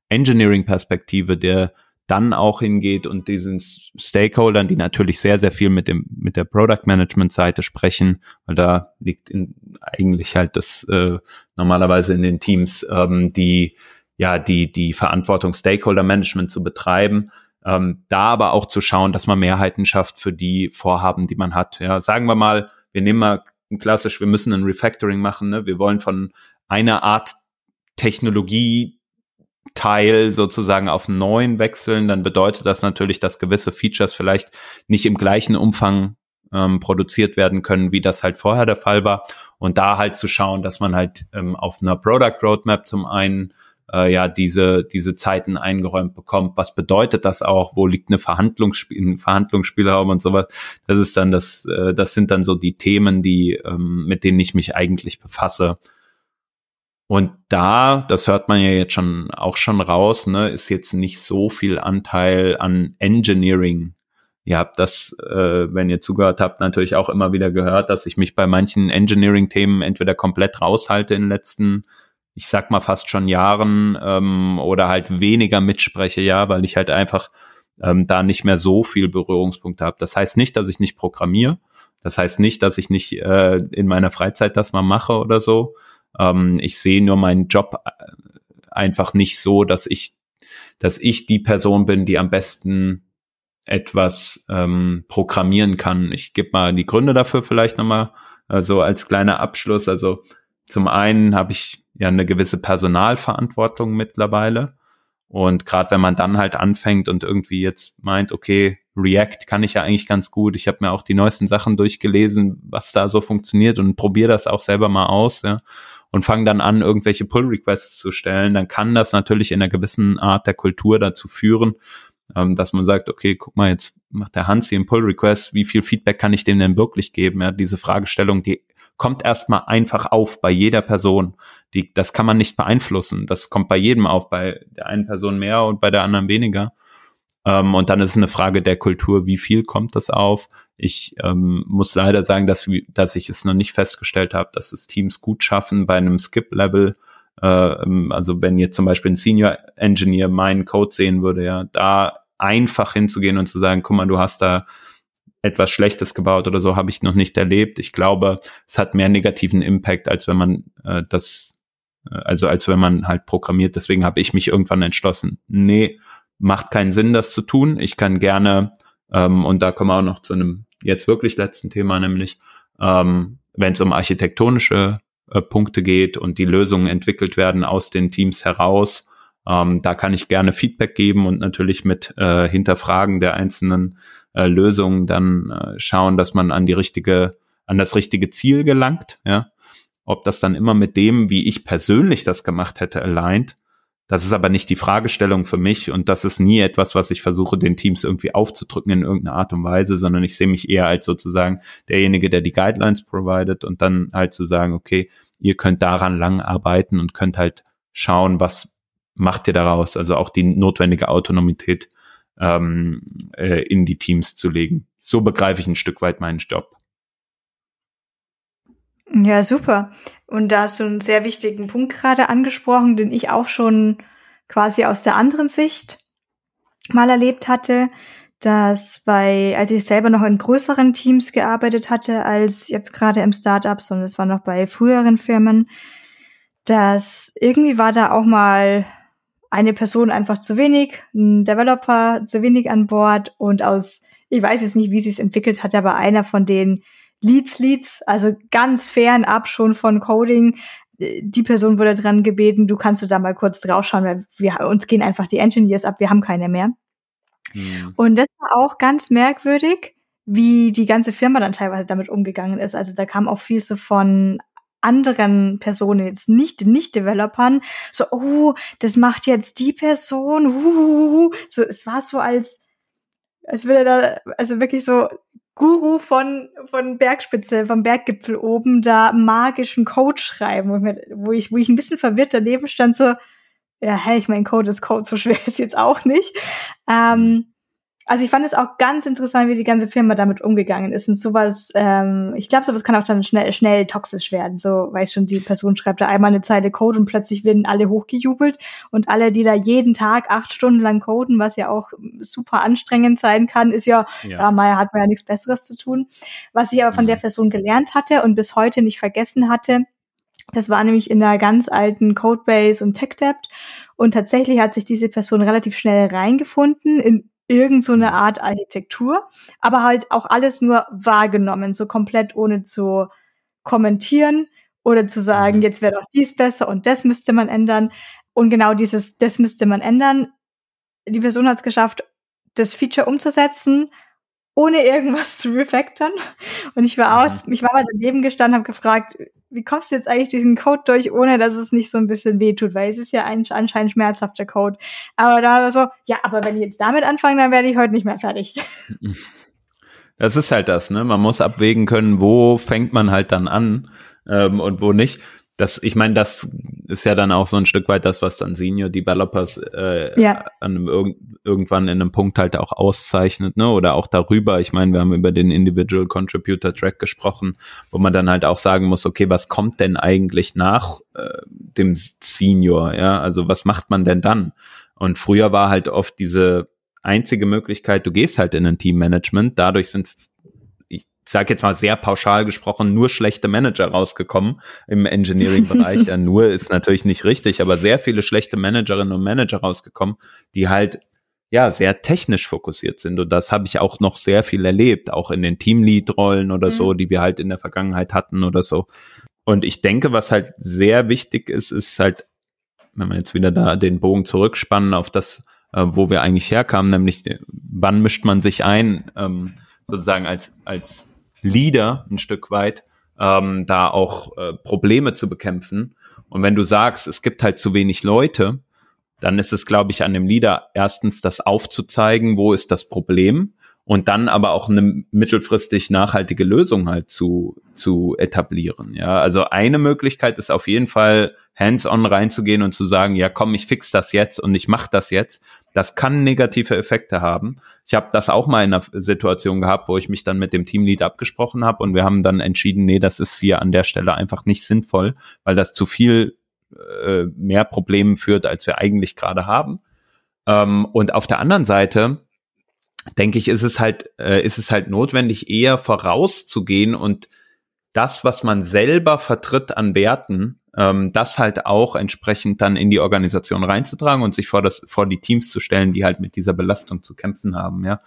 Engineering-Perspektive, der dann auch hingeht und diesen Stakeholdern, die natürlich sehr, sehr viel mit dem, mit der Product Management Seite sprechen, weil da liegt in, eigentlich halt das äh, normalerweise in den Teams, ähm, die ja die die Verantwortung Stakeholder Management zu betreiben, ähm, da aber auch zu schauen, dass man Mehrheiten schafft für die Vorhaben, die man hat. Ja, sagen wir mal, wir nehmen mal klassisch, wir müssen ein Refactoring machen, ne? wir wollen von einer Art Technologie Teil sozusagen auf einen neuen wechseln, dann bedeutet das natürlich, dass gewisse Features vielleicht nicht im gleichen Umfang ähm, produziert werden können, wie das halt vorher der Fall war. Und da halt zu schauen, dass man halt ähm, auf einer Product Roadmap zum einen äh, ja diese diese Zeiten eingeräumt bekommt. Was bedeutet das auch? Wo liegt eine Verhandlungsspiel, ein Verhandlungsspielraum und sowas? Das ist dann das, äh, das sind dann so die Themen, die ähm, mit denen ich mich eigentlich befasse. Und da, das hört man ja jetzt schon auch schon raus, ne, ist jetzt nicht so viel Anteil an Engineering. Ihr habt das, äh, wenn ihr zugehört habt, natürlich auch immer wieder gehört, dass ich mich bei manchen Engineering-Themen entweder komplett raushalte in den letzten, ich sag mal fast schon Jahren, ähm, oder halt weniger mitspreche, ja, weil ich halt einfach ähm, da nicht mehr so viel Berührungspunkte habe. Das heißt nicht, dass ich nicht programmiere. Das heißt nicht, dass ich nicht äh, in meiner Freizeit das mal mache oder so. Ähm, ich sehe nur meinen Job äh, einfach nicht so, dass ich, dass ich die Person bin, die am besten etwas ähm, programmieren kann. Ich gebe mal die Gründe dafür vielleicht nochmal, also als kleiner Abschluss. Also zum einen habe ich ja eine gewisse Personalverantwortung mittlerweile. Und gerade wenn man dann halt anfängt und irgendwie jetzt meint, okay, React kann ich ja eigentlich ganz gut. Ich habe mir auch die neuesten Sachen durchgelesen, was da so funktioniert und probiere das auch selber mal aus. Ja und fangen dann an, irgendwelche Pull-Requests zu stellen, dann kann das natürlich in einer gewissen Art der Kultur dazu führen, ähm, dass man sagt, okay, guck mal, jetzt macht der Hans hier einen Pull-Request, wie viel Feedback kann ich dem denn wirklich geben? Ja, diese Fragestellung, die kommt erstmal einfach auf bei jeder Person. Die, das kann man nicht beeinflussen. Das kommt bei jedem auf, bei der einen Person mehr und bei der anderen weniger. Ähm, und dann ist es eine Frage der Kultur, wie viel kommt das auf? Ich ähm, muss leider sagen, dass, dass ich es noch nicht festgestellt habe, dass es Teams gut schaffen, bei einem Skip-Level äh, also wenn jetzt zum Beispiel ein Senior Engineer meinen Code sehen würde, ja, da einfach hinzugehen und zu sagen, guck mal, du hast da etwas Schlechtes gebaut oder so, habe ich noch nicht erlebt. Ich glaube, es hat mehr negativen Impact, als wenn man äh, das, äh, also als wenn man halt programmiert. Deswegen habe ich mich irgendwann entschlossen, nee, macht keinen Sinn, das zu tun. Ich kann gerne, ähm, und da kommen wir auch noch zu einem jetzt wirklich letzten Thema, nämlich ähm, wenn es um architektonische äh, Punkte geht und die Lösungen entwickelt werden aus den Teams heraus. Ähm, da kann ich gerne Feedback geben und natürlich mit äh, Hinterfragen der einzelnen äh, Lösungen dann äh, schauen, dass man an die richtige, an das richtige Ziel gelangt. Ja, ob das dann immer mit dem, wie ich persönlich das gemacht hätte, aligned, das ist aber nicht die Fragestellung für mich und das ist nie etwas, was ich versuche, den Teams irgendwie aufzudrücken in irgendeiner Art und Weise, sondern ich sehe mich eher als sozusagen derjenige, der die Guidelines provided und dann halt zu sagen, okay, ihr könnt daran lang arbeiten und könnt halt schauen, was macht ihr daraus, also auch die notwendige Autonomität ähm, äh, in die Teams zu legen. So begreife ich ein Stück weit meinen Job. Ja, super. Und da hast du einen sehr wichtigen Punkt gerade angesprochen, den ich auch schon quasi aus der anderen Sicht mal erlebt hatte, dass bei, als ich selber noch in größeren Teams gearbeitet hatte, als jetzt gerade im Startup, sondern es war noch bei früheren Firmen, dass irgendwie war da auch mal eine Person einfach zu wenig, ein Developer zu wenig an Bord und aus, ich weiß jetzt nicht, wie sie es entwickelt hat, aber einer von den Leads, Leads, also ganz fernab schon von Coding. Die Person wurde dran gebeten, du kannst du da mal kurz draufschauen, weil wir, uns gehen einfach die Engineers ab, wir haben keine mehr. Mhm. Und das war auch ganz merkwürdig, wie die ganze Firma dann teilweise damit umgegangen ist. Also da kam auch viel so von anderen Personen, jetzt nicht nicht Developern, so oh, das macht jetzt die Person, uh, so es war so als als würde da also wirklich so Guru von, von Bergspitze, vom Berggipfel oben da magischen Code schreiben, wo ich, wo ich ein bisschen verwirrt daneben stand, so, ja, hey, ich mein Code ist Code, so schwer ist jetzt auch nicht. Ähm, also ich fand es auch ganz interessant, wie die ganze Firma damit umgegangen ist und sowas, ähm, ich glaube, sowas kann auch dann schnell, schnell toxisch werden. So, weil schon, die Person schreibt da einmal eine Zeile Code und plötzlich werden alle hochgejubelt und alle, die da jeden Tag acht Stunden lang coden, was ja auch super anstrengend sein kann, ist ja, ja, ja Maya hat man ja nichts Besseres zu tun. Was ich aber von mhm. der Person gelernt hatte und bis heute nicht vergessen hatte, das war nämlich in einer ganz alten Codebase und TechDebt. Und tatsächlich hat sich diese Person relativ schnell reingefunden in irgend so eine Art Architektur, aber halt auch alles nur wahrgenommen, so komplett ohne zu kommentieren oder zu sagen, mhm. jetzt wäre doch dies besser und das müsste man ändern. Und genau dieses, das müsste man ändern. Die Person hat es geschafft, das Feature umzusetzen, ohne irgendwas zu refactoren. Und ich war aus, ich war mal daneben gestanden, habe gefragt, wie kommst du jetzt eigentlich diesen Code durch, ohne dass es nicht so ein bisschen wehtut, weil es ist ja ein, anscheinend schmerzhafter Code. Aber da war so, ja, aber wenn ich jetzt damit anfange, dann werde ich heute nicht mehr fertig. Das ist halt das, ne? Man muss abwägen können, wo fängt man halt dann an ähm, und wo nicht das, ich meine, das ist ja dann auch so ein Stück weit das, was dann Senior Developers äh, ja. an einem, irg irgendwann in einem Punkt halt auch auszeichnet, ne? Oder auch darüber. Ich meine, wir haben über den Individual Contributor Track gesprochen, wo man dann halt auch sagen muss, okay, was kommt denn eigentlich nach äh, dem Senior? Ja, also was macht man denn dann? Und früher war halt oft diese einzige Möglichkeit, du gehst halt in ein Teammanagement, dadurch sind ich sage jetzt mal sehr pauschal gesprochen, nur schlechte Manager rausgekommen im Engineering-Bereich. ja, nur ist natürlich nicht richtig, aber sehr viele schlechte Managerinnen und Manager rausgekommen, die halt ja sehr technisch fokussiert sind. Und das habe ich auch noch sehr viel erlebt, auch in den Teamlead-Rollen oder mhm. so, die wir halt in der Vergangenheit hatten oder so. Und ich denke, was halt sehr wichtig ist, ist halt, wenn wir jetzt wieder da den Bogen zurückspannen auf das, äh, wo wir eigentlich herkamen, nämlich wann mischt man sich ein, ähm, sozusagen als, als Leader ein Stück weit, ähm, da auch äh, Probleme zu bekämpfen. Und wenn du sagst, es gibt halt zu wenig Leute, dann ist es, glaube ich, an dem Leader erstens das aufzuzeigen, wo ist das Problem und dann aber auch eine mittelfristig nachhaltige Lösung halt zu, zu etablieren. Ja, also eine Möglichkeit ist auf jeden Fall hands-on reinzugehen und zu sagen, ja komm, ich fix das jetzt und ich mach das jetzt. Das kann negative Effekte haben. Ich habe das auch mal in einer Situation gehabt, wo ich mich dann mit dem Teamlead abgesprochen habe und wir haben dann entschieden, nee, das ist hier an der Stelle einfach nicht sinnvoll, weil das zu viel äh, mehr Problemen führt, als wir eigentlich gerade haben. Ähm, und auf der anderen Seite denke ich, ist es halt, äh, ist es halt notwendig, eher vorauszugehen und das, was man selber vertritt an Werten, ähm, das halt auch entsprechend dann in die Organisation reinzutragen und sich vor das, vor die Teams zu stellen, die halt mit dieser Belastung zu kämpfen haben, ja.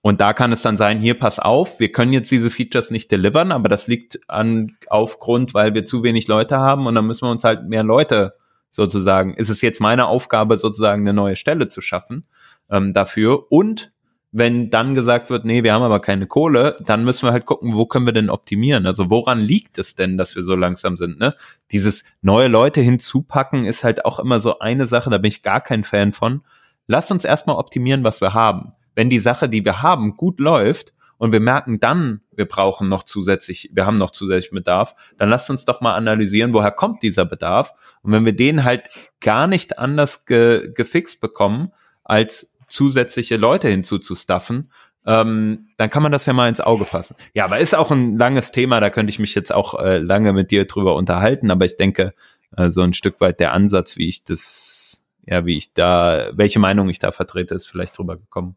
Und da kann es dann sein, hier pass auf, wir können jetzt diese Features nicht delivern, aber das liegt an aufgrund, weil wir zu wenig Leute haben und dann müssen wir uns halt mehr Leute sozusagen. Ist es jetzt meine Aufgabe, sozusagen eine neue Stelle zu schaffen ähm, dafür und wenn dann gesagt wird, nee, wir haben aber keine Kohle, dann müssen wir halt gucken, wo können wir denn optimieren? Also woran liegt es denn, dass wir so langsam sind? Ne? Dieses neue Leute hinzupacken ist halt auch immer so eine Sache, da bin ich gar kein Fan von. Lass uns erstmal optimieren, was wir haben. Wenn die Sache, die wir haben, gut läuft und wir merken dann, wir brauchen noch zusätzlich, wir haben noch zusätzlich Bedarf, dann lasst uns doch mal analysieren, woher kommt dieser Bedarf. Und wenn wir den halt gar nicht anders ge gefixt bekommen, als zusätzliche Leute hinzuzustaffen, ähm, dann kann man das ja mal ins Auge fassen. Ja, aber ist auch ein langes Thema, da könnte ich mich jetzt auch äh, lange mit dir drüber unterhalten, aber ich denke, äh, so ein Stück weit der Ansatz, wie ich das, ja, wie ich da, welche Meinung ich da vertrete, ist vielleicht drüber gekommen.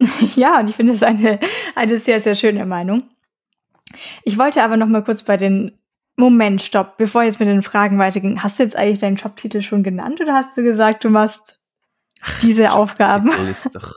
Ja, und ich finde es eine, eine sehr, sehr schöne Meinung. Ich wollte aber noch mal kurz bei den Moment, stopp, bevor jetzt mit den Fragen weiterging. Hast du jetzt eigentlich deinen Jobtitel schon genannt oder hast du gesagt, du machst diese Aufgaben. Ist doch,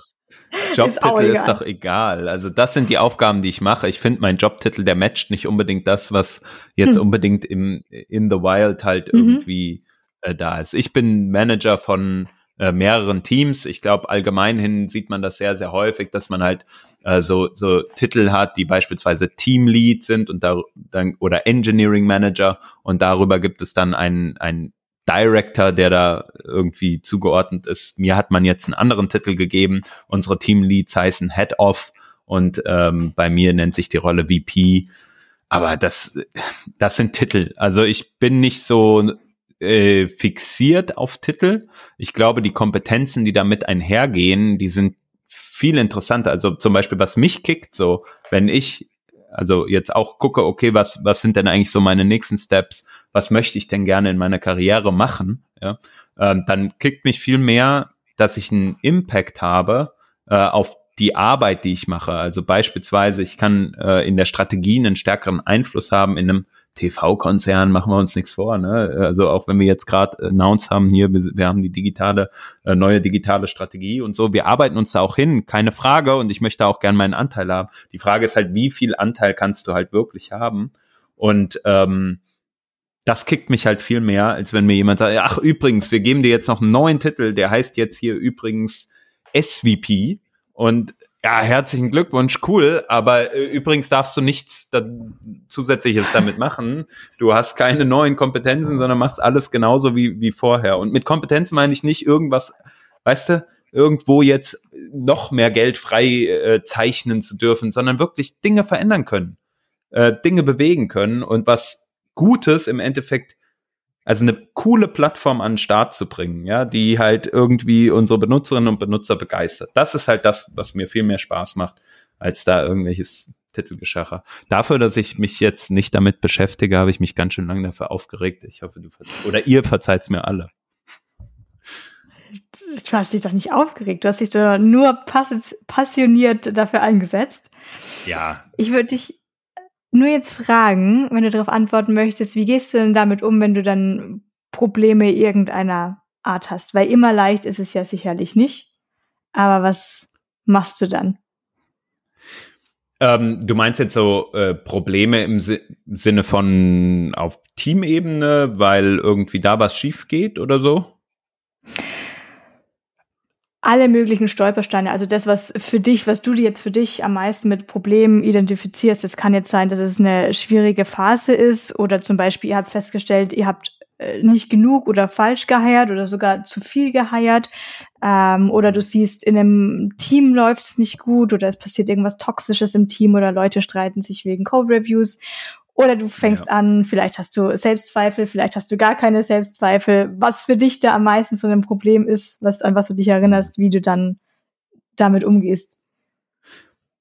Jobtitel ist, ist, doch egal. Also das sind die Aufgaben, die ich mache. Ich finde, mein Jobtitel, der matcht nicht unbedingt das, was jetzt hm. unbedingt im in the Wild halt mhm. irgendwie äh, da ist. Ich bin Manager von äh, mehreren Teams. Ich glaube, allgemein hin sieht man das sehr, sehr häufig, dass man halt äh, so, so Titel hat, die beispielsweise Teamlead sind und da dann oder Engineering Manager und darüber gibt es dann ein, ein Director, der da irgendwie zugeordnet ist. Mir hat man jetzt einen anderen Titel gegeben. Unsere Teamleads heißen Head Off und ähm, bei mir nennt sich die Rolle VP. Aber das, das sind Titel. Also ich bin nicht so äh, fixiert auf Titel. Ich glaube, die Kompetenzen, die damit einhergehen, die sind viel interessanter. Also zum Beispiel, was mich kickt, so wenn ich also jetzt auch gucke, okay, was was sind denn eigentlich so meine nächsten Steps? Was möchte ich denn gerne in meiner Karriere machen, ja, ähm, dann kickt mich viel mehr, dass ich einen Impact habe äh, auf die Arbeit, die ich mache. Also beispielsweise, ich kann äh, in der Strategie einen stärkeren Einfluss haben in einem TV-Konzern, machen wir uns nichts vor. Ne? Also auch wenn wir jetzt gerade announced haben hier, wir, wir haben die digitale, äh, neue digitale Strategie und so, wir arbeiten uns da auch hin, keine Frage. Und ich möchte auch gern meinen Anteil haben. Die Frage ist halt, wie viel Anteil kannst du halt wirklich haben? Und ähm, das kickt mich halt viel mehr, als wenn mir jemand sagt, ach übrigens, wir geben dir jetzt noch einen neuen Titel, der heißt jetzt hier übrigens SVP. Und ja, herzlichen Glückwunsch, cool, aber äh, übrigens darfst du nichts da, zusätzliches damit machen. Du hast keine neuen Kompetenzen, sondern machst alles genauso wie, wie vorher. Und mit Kompetenz meine ich nicht irgendwas, weißt du, irgendwo jetzt noch mehr Geld frei äh, zeichnen zu dürfen, sondern wirklich Dinge verändern können, äh, Dinge bewegen können und was Gutes im Endeffekt also eine coole Plattform an den Start zu bringen, ja, die halt irgendwie unsere Benutzerinnen und Benutzer begeistert. Das ist halt das, was mir viel mehr Spaß macht, als da irgendwelches Titelgeschacher. Dafür, dass ich mich jetzt nicht damit beschäftige, habe ich mich ganz schön lange dafür aufgeregt. Ich hoffe, du oder ihr verzeiht's mir alle. Du hast dich doch nicht aufgeregt, du hast dich doch nur passioniert dafür eingesetzt. Ja. Ich würde dich nur jetzt fragen, wenn du darauf antworten möchtest, wie gehst du denn damit um, wenn du dann Probleme irgendeiner Art hast? Weil immer leicht ist es ja sicherlich nicht. Aber was machst du dann? Ähm, du meinst jetzt so äh, Probleme im, Si Sinne von auf Teamebene, weil irgendwie da was schief geht oder so? Alle möglichen Stolpersteine. Also das, was für dich, was du dir jetzt für dich am meisten mit Problemen identifizierst, es kann jetzt sein, dass es eine schwierige Phase ist oder zum Beispiel ihr habt festgestellt, ihr habt äh, nicht genug oder falsch geheiert oder sogar zu viel geheiert ähm, oder du siehst, in einem Team läuft es nicht gut oder es passiert irgendwas Toxisches im Team oder Leute streiten sich wegen Code-Reviews oder du fängst ja. an, vielleicht hast du Selbstzweifel, vielleicht hast du gar keine Selbstzweifel, was für dich da am meisten so ein Problem ist, was, an was du dich erinnerst, wie du dann damit umgehst.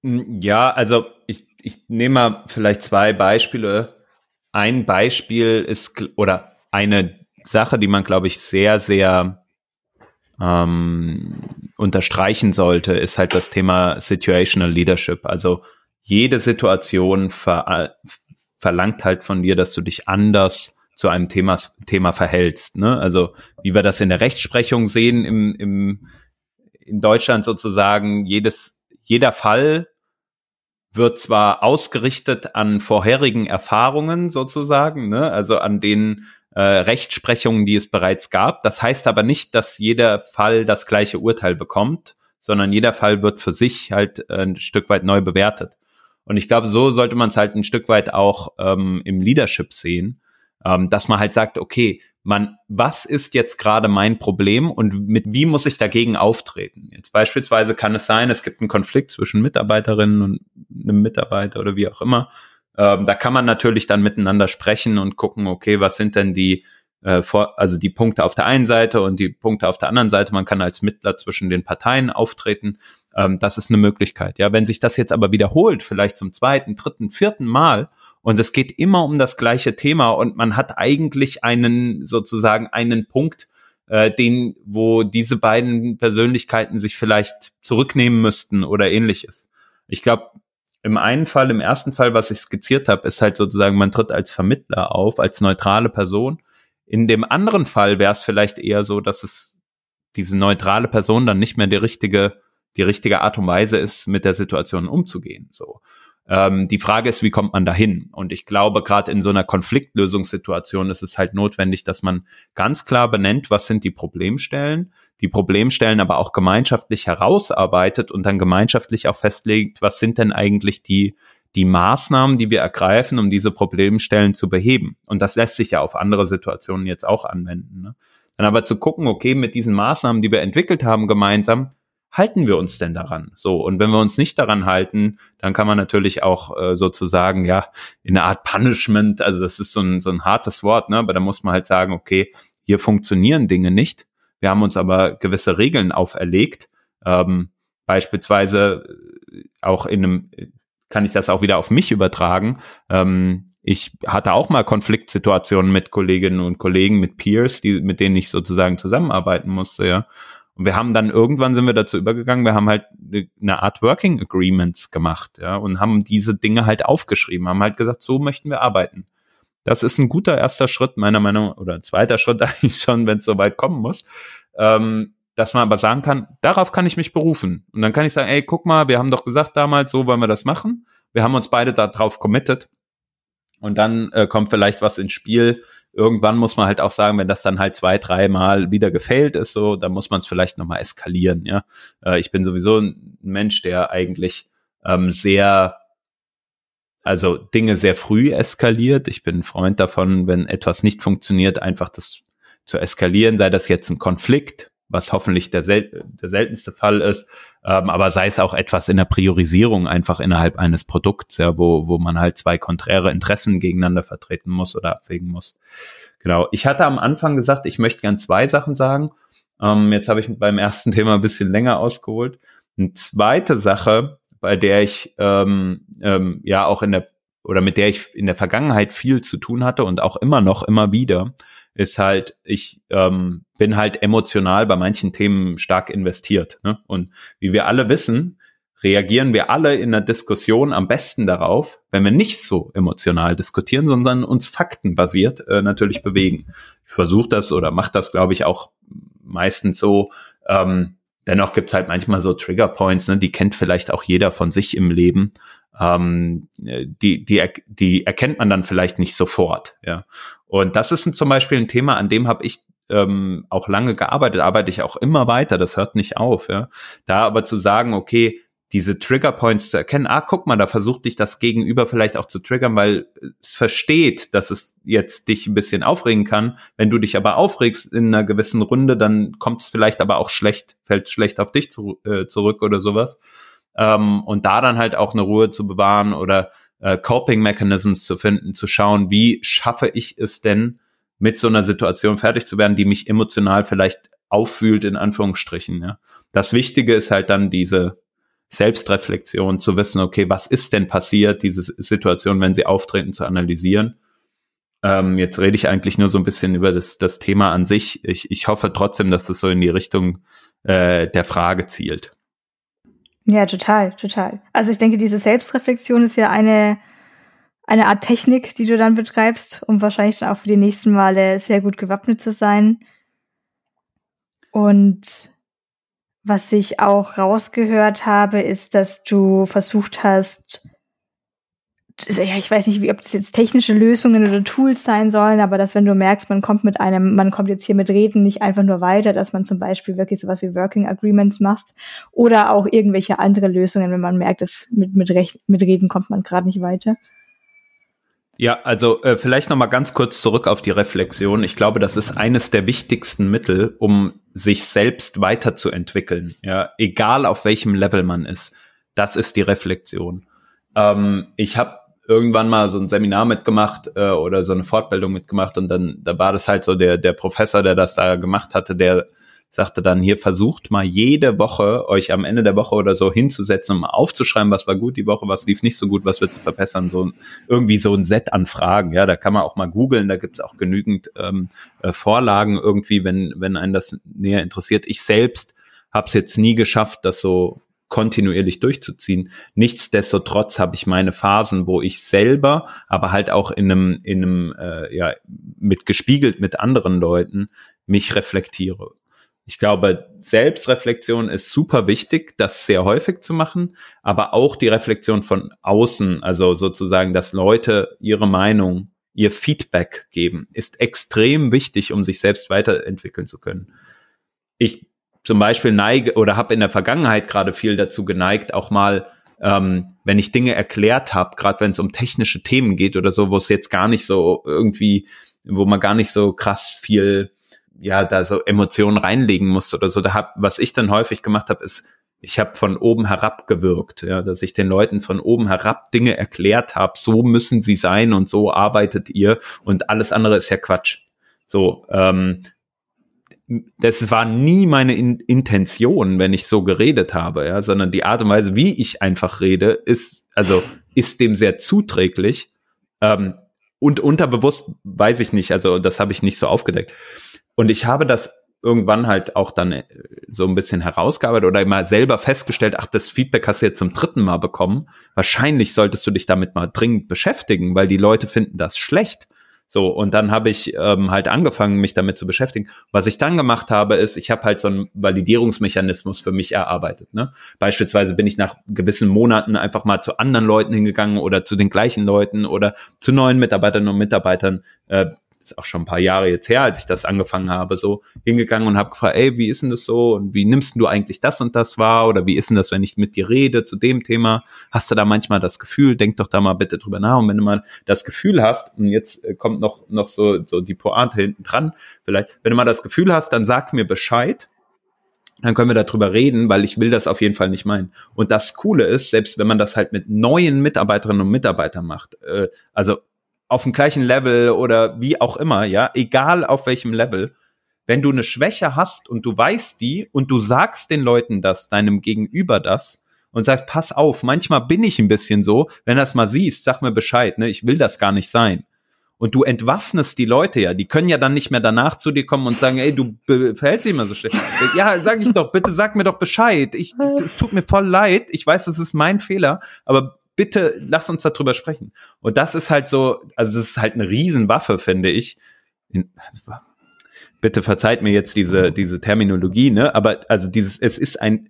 Hm, ja, also ich, ich nehme mal vielleicht zwei Beispiele. Ein Beispiel ist, oder eine Sache, die man, glaube ich, sehr, sehr ähm, unterstreichen sollte, ist halt das Thema Situational Leadership. Also jede Situation ver verlangt halt von dir, dass du dich anders zu einem Thema, Thema verhältst. Ne? Also wie wir das in der Rechtsprechung sehen im, im, in Deutschland sozusagen, jedes, jeder Fall wird zwar ausgerichtet an vorherigen Erfahrungen sozusagen, ne? also an den äh, Rechtsprechungen, die es bereits gab. Das heißt aber nicht, dass jeder Fall das gleiche Urteil bekommt, sondern jeder Fall wird für sich halt äh, ein Stück weit neu bewertet. Und ich glaube, so sollte man es halt ein Stück weit auch ähm, im Leadership sehen, ähm, dass man halt sagt, okay, man, was ist jetzt gerade mein Problem und mit wie muss ich dagegen auftreten? Jetzt beispielsweise kann es sein, es gibt einen Konflikt zwischen Mitarbeiterinnen und einem Mitarbeiter oder wie auch immer. Ähm, da kann man natürlich dann miteinander sprechen und gucken, okay, was sind denn die äh, vor, also die Punkte auf der einen Seite und die Punkte auf der anderen Seite. Man kann als Mittler zwischen den Parteien auftreten. Ähm, das ist eine Möglichkeit. Ja, wenn sich das jetzt aber wiederholt, vielleicht zum zweiten, dritten, vierten Mal, und es geht immer um das gleiche Thema und man hat eigentlich einen sozusagen einen Punkt, äh, den, wo diese beiden Persönlichkeiten sich vielleicht zurücknehmen müssten oder ähnliches. Ich glaube, im einen Fall, im ersten Fall, was ich skizziert habe, ist halt sozusagen, man tritt als Vermittler auf, als neutrale Person. In dem anderen Fall wäre es vielleicht eher so, dass es diese neutrale Person dann nicht mehr die richtige die richtige Art und Weise ist, mit der Situation umzugehen. So. Ähm, die Frage ist, wie kommt man dahin? Und ich glaube, gerade in so einer Konfliktlösungssituation ist es halt notwendig, dass man ganz klar benennt, was sind die Problemstellen, die Problemstellen aber auch gemeinschaftlich herausarbeitet und dann gemeinschaftlich auch festlegt, was sind denn eigentlich die die Maßnahmen, die wir ergreifen, um diese Problemstellen zu beheben. Und das lässt sich ja auf andere Situationen jetzt auch anwenden. Ne? Dann aber zu gucken, okay, mit diesen Maßnahmen, die wir entwickelt haben gemeinsam, halten wir uns denn daran? So, und wenn wir uns nicht daran halten, dann kann man natürlich auch äh, sozusagen, ja, in einer Art Punishment, also das ist so ein, so ein hartes Wort, ne? aber da muss man halt sagen, okay, hier funktionieren Dinge nicht. Wir haben uns aber gewisse Regeln auferlegt. Ähm, beispielsweise äh, auch in einem, kann ich das auch wieder auf mich übertragen. Ähm, ich hatte auch mal Konfliktsituationen mit Kolleginnen und Kollegen, mit Peers, die, mit denen ich sozusagen zusammenarbeiten musste, ja. Und wir haben dann irgendwann sind wir dazu übergegangen, wir haben halt eine Art Working Agreements gemacht, ja, und haben diese Dinge halt aufgeschrieben, haben halt gesagt, so möchten wir arbeiten. Das ist ein guter erster Schritt, meiner Meinung oder ein zweiter Schritt eigentlich schon, wenn es soweit kommen muss. Ähm, dass man aber sagen kann, darauf kann ich mich berufen. Und dann kann ich sagen, ey, guck mal, wir haben doch gesagt damals, so wollen wir das machen. Wir haben uns beide darauf committed. Und dann äh, kommt vielleicht was ins Spiel. Irgendwann muss man halt auch sagen, wenn das dann halt zwei, dreimal wieder gefailt ist, so, dann muss man es vielleicht nochmal eskalieren, ja. Äh, ich bin sowieso ein Mensch, der eigentlich ähm, sehr, also Dinge sehr früh eskaliert. Ich bin ein Freund davon, wenn etwas nicht funktioniert, einfach das zu eskalieren, sei das jetzt ein Konflikt, was hoffentlich der, sel der seltenste Fall ist, ähm, aber sei es auch etwas in der Priorisierung einfach innerhalb eines Produkts, ja, wo, wo man halt zwei konträre Interessen gegeneinander vertreten muss oder abwägen muss. Genau. Ich hatte am Anfang gesagt, ich möchte gern zwei Sachen sagen. Ähm, jetzt habe ich beim ersten Thema ein bisschen länger ausgeholt. Eine zweite Sache, bei der ich ähm, ähm, ja auch in der oder mit der ich in der Vergangenheit viel zu tun hatte und auch immer noch immer wieder, ist halt, ich ähm, bin halt emotional bei manchen Themen stark investiert. Ne? Und wie wir alle wissen, reagieren wir alle in der Diskussion am besten darauf, wenn wir nicht so emotional diskutieren, sondern uns faktenbasiert äh, natürlich bewegen. Ich versuche das oder mache das, glaube ich, auch meistens so. Ähm, dennoch gibt's halt manchmal so Trigger Points, ne? die kennt vielleicht auch jeder von sich im Leben ähm, die, die, die erkennt man dann vielleicht nicht sofort. Ja. Und das ist zum Beispiel ein Thema, an dem habe ich ähm, auch lange gearbeitet, arbeite ich auch immer weiter, das hört nicht auf. Ja. Da aber zu sagen, okay, diese Trigger Points zu erkennen, ah, guck mal, da versucht dich das Gegenüber vielleicht auch zu triggern, weil es versteht, dass es jetzt dich ein bisschen aufregen kann. Wenn du dich aber aufregst in einer gewissen Runde, dann kommt es vielleicht aber auch schlecht, fällt schlecht auf dich zu, äh, zurück oder sowas ähm, und da dann halt auch eine Ruhe zu bewahren oder äh, Coping Mechanisms zu finden, zu schauen, wie schaffe ich es denn, mit so einer Situation fertig zu werden, die mich emotional vielleicht auffühlt, in Anführungsstrichen. Ja. Das Wichtige ist halt dann diese Selbstreflexion, zu wissen, okay, was ist denn passiert, diese Situation, wenn sie auftreten, zu analysieren. Ähm, jetzt rede ich eigentlich nur so ein bisschen über das, das Thema an sich. Ich, ich hoffe trotzdem, dass es so in die Richtung äh, der Frage zielt. Ja, total, total. Also ich denke, diese Selbstreflexion ist ja eine, eine Art Technik, die du dann betreibst, um wahrscheinlich dann auch für die nächsten Male sehr gut gewappnet zu sein. Und was ich auch rausgehört habe, ist, dass du versucht hast, ja, ich weiß nicht, wie, ob das jetzt technische Lösungen oder Tools sein sollen, aber dass wenn du merkst, man kommt mit einem, man kommt jetzt hier mit Reden nicht einfach nur weiter, dass man zum Beispiel wirklich sowas wie Working Agreements macht oder auch irgendwelche andere Lösungen, wenn man merkt, dass mit, mit, Rech mit Reden kommt man gerade nicht weiter. Ja, also äh, vielleicht noch mal ganz kurz zurück auf die Reflexion. Ich glaube, das ist eines der wichtigsten Mittel, um sich selbst weiterzuentwickeln. Ja, egal auf welchem Level man ist, das ist die Reflexion. Ähm, ich habe irgendwann mal so ein Seminar mitgemacht äh, oder so eine Fortbildung mitgemacht. Und dann da war das halt so der der Professor, der das da gemacht hatte, der sagte dann hier versucht mal jede Woche euch am Ende der Woche oder so hinzusetzen, um aufzuschreiben, was war gut die Woche, was lief nicht so gut, was wird zu verbessern, so irgendwie so ein Set an Fragen, ja, da kann man auch mal googeln, da gibt's auch genügend ähm, äh, Vorlagen irgendwie, wenn wenn einen das näher interessiert. Ich selbst habe es jetzt nie geschafft, das so kontinuierlich durchzuziehen. Nichtsdestotrotz habe ich meine Phasen, wo ich selber, aber halt auch in einem, in einem, äh, ja, mit gespiegelt mit anderen Leuten mich reflektiere. Ich glaube, Selbstreflexion ist super wichtig, das sehr häufig zu machen, aber auch die Reflexion von außen, also sozusagen, dass Leute ihre Meinung, ihr Feedback geben, ist extrem wichtig, um sich selbst weiterentwickeln zu können. Ich zum Beispiel neige oder habe in der Vergangenheit gerade viel dazu geneigt, auch mal, ähm, wenn ich Dinge erklärt habe, gerade wenn es um technische Themen geht oder so, wo es jetzt gar nicht so irgendwie, wo man gar nicht so krass viel, ja, da so Emotionen reinlegen muss oder so. Da hab, was ich dann häufig gemacht habe, ist, ich habe von oben herab gewirkt, ja, dass ich den Leuten von oben herab Dinge erklärt habe, so müssen sie sein und so arbeitet ihr und alles andere ist ja Quatsch. So, ähm, das war nie meine In Intention, wenn ich so geredet habe, ja, sondern die Art und Weise, wie ich einfach rede, ist, also, ist dem sehr zuträglich. Ähm, und unterbewusst weiß ich nicht, also das habe ich nicht so aufgedeckt. Und ich habe das irgendwann halt auch dann äh, so ein bisschen herausgearbeitet oder mal selber festgestellt, ach, das Feedback hast du jetzt zum dritten Mal bekommen. Wahrscheinlich solltest du dich damit mal dringend beschäftigen, weil die Leute finden das schlecht. So, und dann habe ich ähm, halt angefangen, mich damit zu beschäftigen. Was ich dann gemacht habe, ist, ich habe halt so einen Validierungsmechanismus für mich erarbeitet. Ne? Beispielsweise bin ich nach gewissen Monaten einfach mal zu anderen Leuten hingegangen oder zu den gleichen Leuten oder zu neuen Mitarbeiterinnen und Mitarbeitern, äh, ist auch schon ein paar Jahre jetzt her, als ich das angefangen habe, so hingegangen und habe gefragt, ey, wie ist denn das so und wie nimmst du eigentlich das und das wahr oder wie ist denn das, wenn ich mit dir rede zu dem Thema? Hast du da manchmal das Gefühl? Denk doch da mal bitte drüber nach und wenn du mal das Gefühl hast und jetzt äh, kommt noch noch so so die Pointe hinten dran, vielleicht, wenn du mal das Gefühl hast, dann sag mir Bescheid dann können wir darüber reden, weil ich will das auf jeden Fall nicht meinen. Und das Coole ist, selbst wenn man das halt mit neuen Mitarbeiterinnen und Mitarbeitern macht, äh, also auf dem gleichen Level oder wie auch immer, ja, egal auf welchem Level, wenn du eine Schwäche hast und du weißt die und du sagst den Leuten das, deinem Gegenüber das und sagst, pass auf, manchmal bin ich ein bisschen so, wenn das mal siehst, sag mir Bescheid, ne, ich will das gar nicht sein. Und du entwaffnest die Leute ja, die können ja dann nicht mehr danach zu dir kommen und sagen, ey, du verhältst dich immer so schlecht. ja, sag ich doch, bitte sag mir doch Bescheid. Ich, es tut mir voll leid. Ich weiß, das ist mein Fehler, aber bitte lass uns darüber sprechen. Und das ist halt so, also es ist halt eine Riesenwaffe, finde ich. In, bitte verzeiht mir jetzt diese, diese Terminologie, ne? Aber also dieses, es ist ein,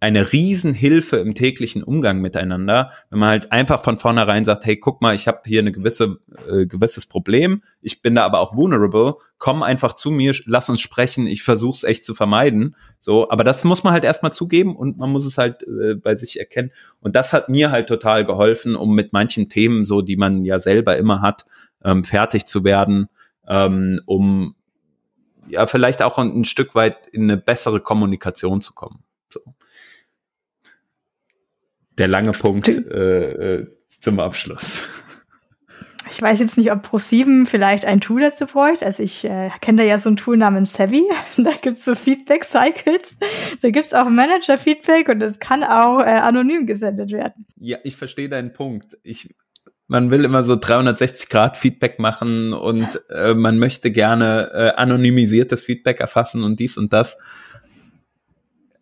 eine Riesenhilfe im täglichen Umgang miteinander, wenn man halt einfach von vornherein sagt, hey, guck mal, ich habe hier eine gewisse äh, gewisses Problem, ich bin da aber auch vulnerable, komm einfach zu mir, lass uns sprechen, ich versuche es echt zu vermeiden. So, aber das muss man halt erstmal zugeben und man muss es halt äh, bei sich erkennen. Und das hat mir halt total geholfen, um mit manchen Themen, so die man ja selber immer hat, ähm, fertig zu werden, ähm, um ja vielleicht auch ein, ein Stück weit in eine bessere Kommunikation zu kommen. So der lange Punkt äh, äh, zum Abschluss. Ich weiß jetzt nicht, ob Pro7 vielleicht ein Tool dazu bräuchte. Also ich äh, kenne da ja so ein Tool namens Savvy. Da gibt's so Feedback-Cycles. Da gibt's auch Manager-Feedback und es kann auch äh, anonym gesendet werden. Ja, ich verstehe deinen Punkt. Ich, man will immer so 360 Grad Feedback machen und äh, man möchte gerne äh, anonymisiertes Feedback erfassen und dies und das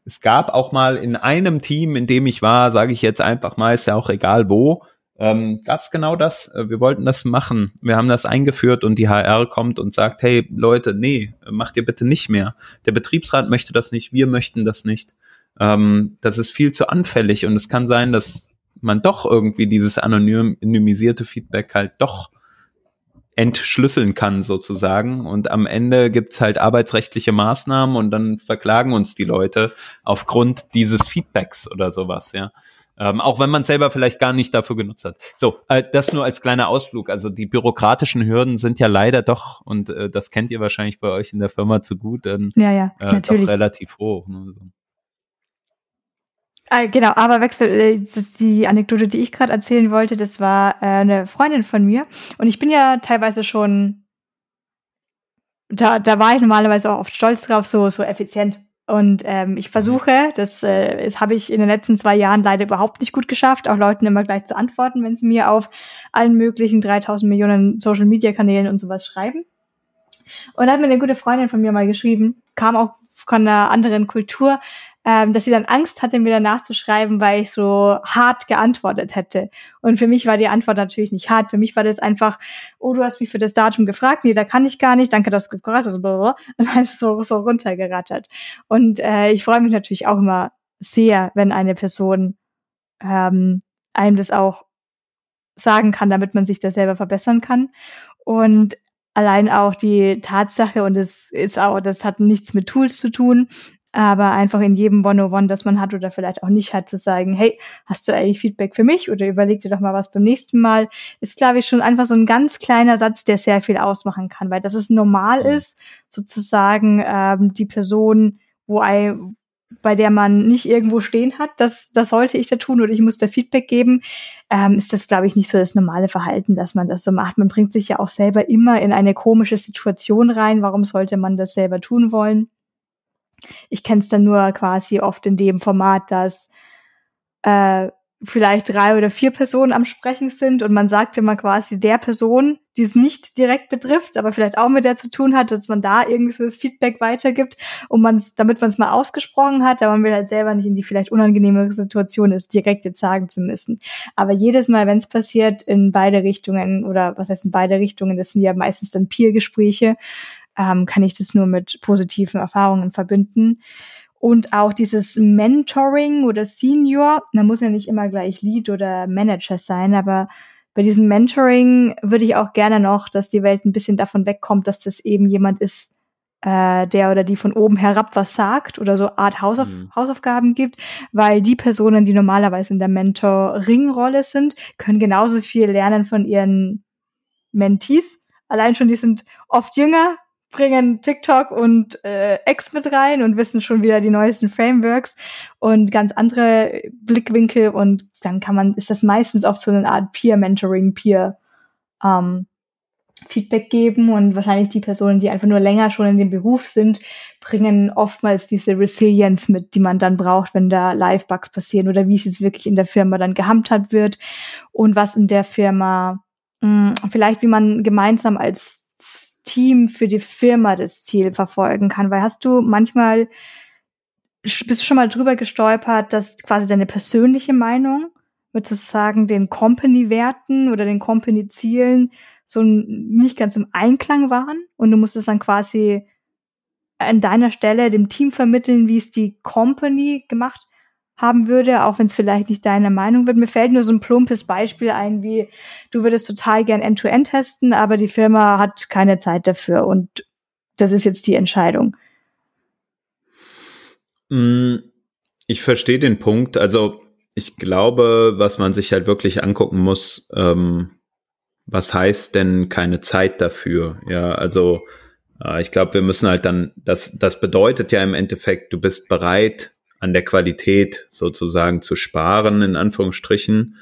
es gab auch mal in einem Team, in dem ich war, sage ich jetzt einfach mal, ist ja auch egal wo, ähm, gab es genau das. Äh, wir wollten das machen. Wir haben das eingeführt und die HR kommt und sagt, hey Leute, nee, macht ihr bitte nicht mehr. Der Betriebsrat möchte das nicht, wir möchten das nicht. Ähm, das ist viel zu anfällig und es kann sein, dass man doch irgendwie dieses anonymisierte Feedback halt doch entschlüsseln kann sozusagen. Und am Ende gibt's halt arbeitsrechtliche Maßnahmen und dann verklagen uns die Leute aufgrund dieses Feedbacks oder sowas, ja. Ähm, auch wenn man selber vielleicht gar nicht dafür genutzt hat. So, äh, das nur als kleiner Ausflug. Also die bürokratischen Hürden sind ja leider doch, und äh, das kennt ihr wahrscheinlich bei euch in der Firma zu gut, dann ja, ja, äh, natürlich. relativ hoch. Ne? Ah, genau, aber Wechsel, äh, das ist die Anekdote, die ich gerade erzählen wollte, das war äh, eine Freundin von mir. Und ich bin ja teilweise schon, da, da war ich normalerweise auch oft stolz drauf, so, so effizient. Und ähm, ich versuche, das, äh, das habe ich in den letzten zwei Jahren leider überhaupt nicht gut geschafft, auch Leuten immer gleich zu antworten, wenn sie mir auf allen möglichen 3000 Millionen Social-Media-Kanälen und sowas schreiben. Und da hat mir eine gute Freundin von mir mal geschrieben, kam auch von einer anderen Kultur, ähm, dass sie dann Angst hatte, mir danach zu schreiben, weil ich so hart geantwortet hätte. Und für mich war die Antwort natürlich nicht hart. Für mich war das einfach, oh, du hast mich für das Datum gefragt, nee, da kann ich gar nicht, danke, dass du gefragt hast, und halt so, so runtergerattert. Und äh, ich freue mich natürlich auch immer sehr, wenn eine Person ähm, einem das auch sagen kann, damit man sich das selber verbessern kann. Und allein auch die Tatsache, und es ist auch, das hat nichts mit Tools zu tun, aber einfach in jedem One-on-One, das man hat oder vielleicht auch nicht hat, zu sagen, hey, hast du eigentlich Feedback für mich oder überleg dir doch mal was beim nächsten Mal, ist, glaube ich, schon einfach so ein ganz kleiner Satz, der sehr viel ausmachen kann, weil das es normal ist, sozusagen ähm, die Person, wo ein, bei der man nicht irgendwo stehen hat, das, das sollte ich da tun oder ich muss da Feedback geben, ähm, ist das, glaube ich, nicht so das normale Verhalten, dass man das so macht. Man bringt sich ja auch selber immer in eine komische Situation rein. Warum sollte man das selber tun wollen? Ich kenne es dann nur quasi oft in dem Format, dass äh, vielleicht drei oder vier Personen am Sprechen sind und man sagt immer quasi der Person, die es nicht direkt betrifft, aber vielleicht auch mit der zu tun hat, dass man da irgendwie so das Feedback weitergibt und man damit man es mal ausgesprochen hat, aber man will halt selber nicht in die vielleicht unangenehme Situation ist, direkt jetzt sagen zu müssen. Aber jedes Mal, wenn es passiert, in beide Richtungen oder was heißt in beide Richtungen, das sind ja meistens dann Peer-Gespräche, ähm, kann ich das nur mit positiven Erfahrungen verbinden. Und auch dieses Mentoring oder Senior, man muss ja nicht immer gleich Lead oder Manager sein, aber bei diesem Mentoring würde ich auch gerne noch, dass die Welt ein bisschen davon wegkommt, dass das eben jemand ist, äh, der oder die von oben herab was sagt oder so Art Hausauf mhm. Hausaufgaben gibt, weil die Personen, die normalerweise in der Mentoring-Rolle sind, können genauso viel lernen von ihren Mentees. Allein schon, die sind oft jünger, bringen TikTok und äh, X mit rein und wissen schon wieder die neuesten Frameworks und ganz andere Blickwinkel und dann kann man, ist das meistens oft so eine Art Peer-Mentoring, Peer, ähm, Feedback geben und wahrscheinlich die Personen, die einfach nur länger schon in dem Beruf sind, bringen oftmals diese Resilience mit, die man dann braucht, wenn da Live-Bugs passieren oder wie es jetzt wirklich in der Firma dann gehandhabt wird und was in der Firma mh, hm, vielleicht wie man gemeinsam als Team für die Firma das Ziel verfolgen kann? Weil hast du manchmal, bist du schon mal drüber gestolpert, dass quasi deine persönliche Meinung mit sozusagen den Company-Werten oder den Company-Zielen so nicht ganz im Einklang waren und du musstest dann quasi an deiner Stelle dem Team vermitteln, wie es die Company gemacht haben würde, auch wenn es vielleicht nicht deine Meinung wird. Mir fällt nur so ein plumpes Beispiel ein, wie du würdest total gern End-to-End testen, aber die Firma hat keine Zeit dafür und das ist jetzt die Entscheidung. Mm, ich verstehe den Punkt. Also ich glaube, was man sich halt wirklich angucken muss, ähm, was heißt denn keine Zeit dafür? Ja, also äh, ich glaube, wir müssen halt dann, das, das bedeutet ja im Endeffekt, du bist bereit, an der Qualität sozusagen zu sparen, in Anführungsstrichen.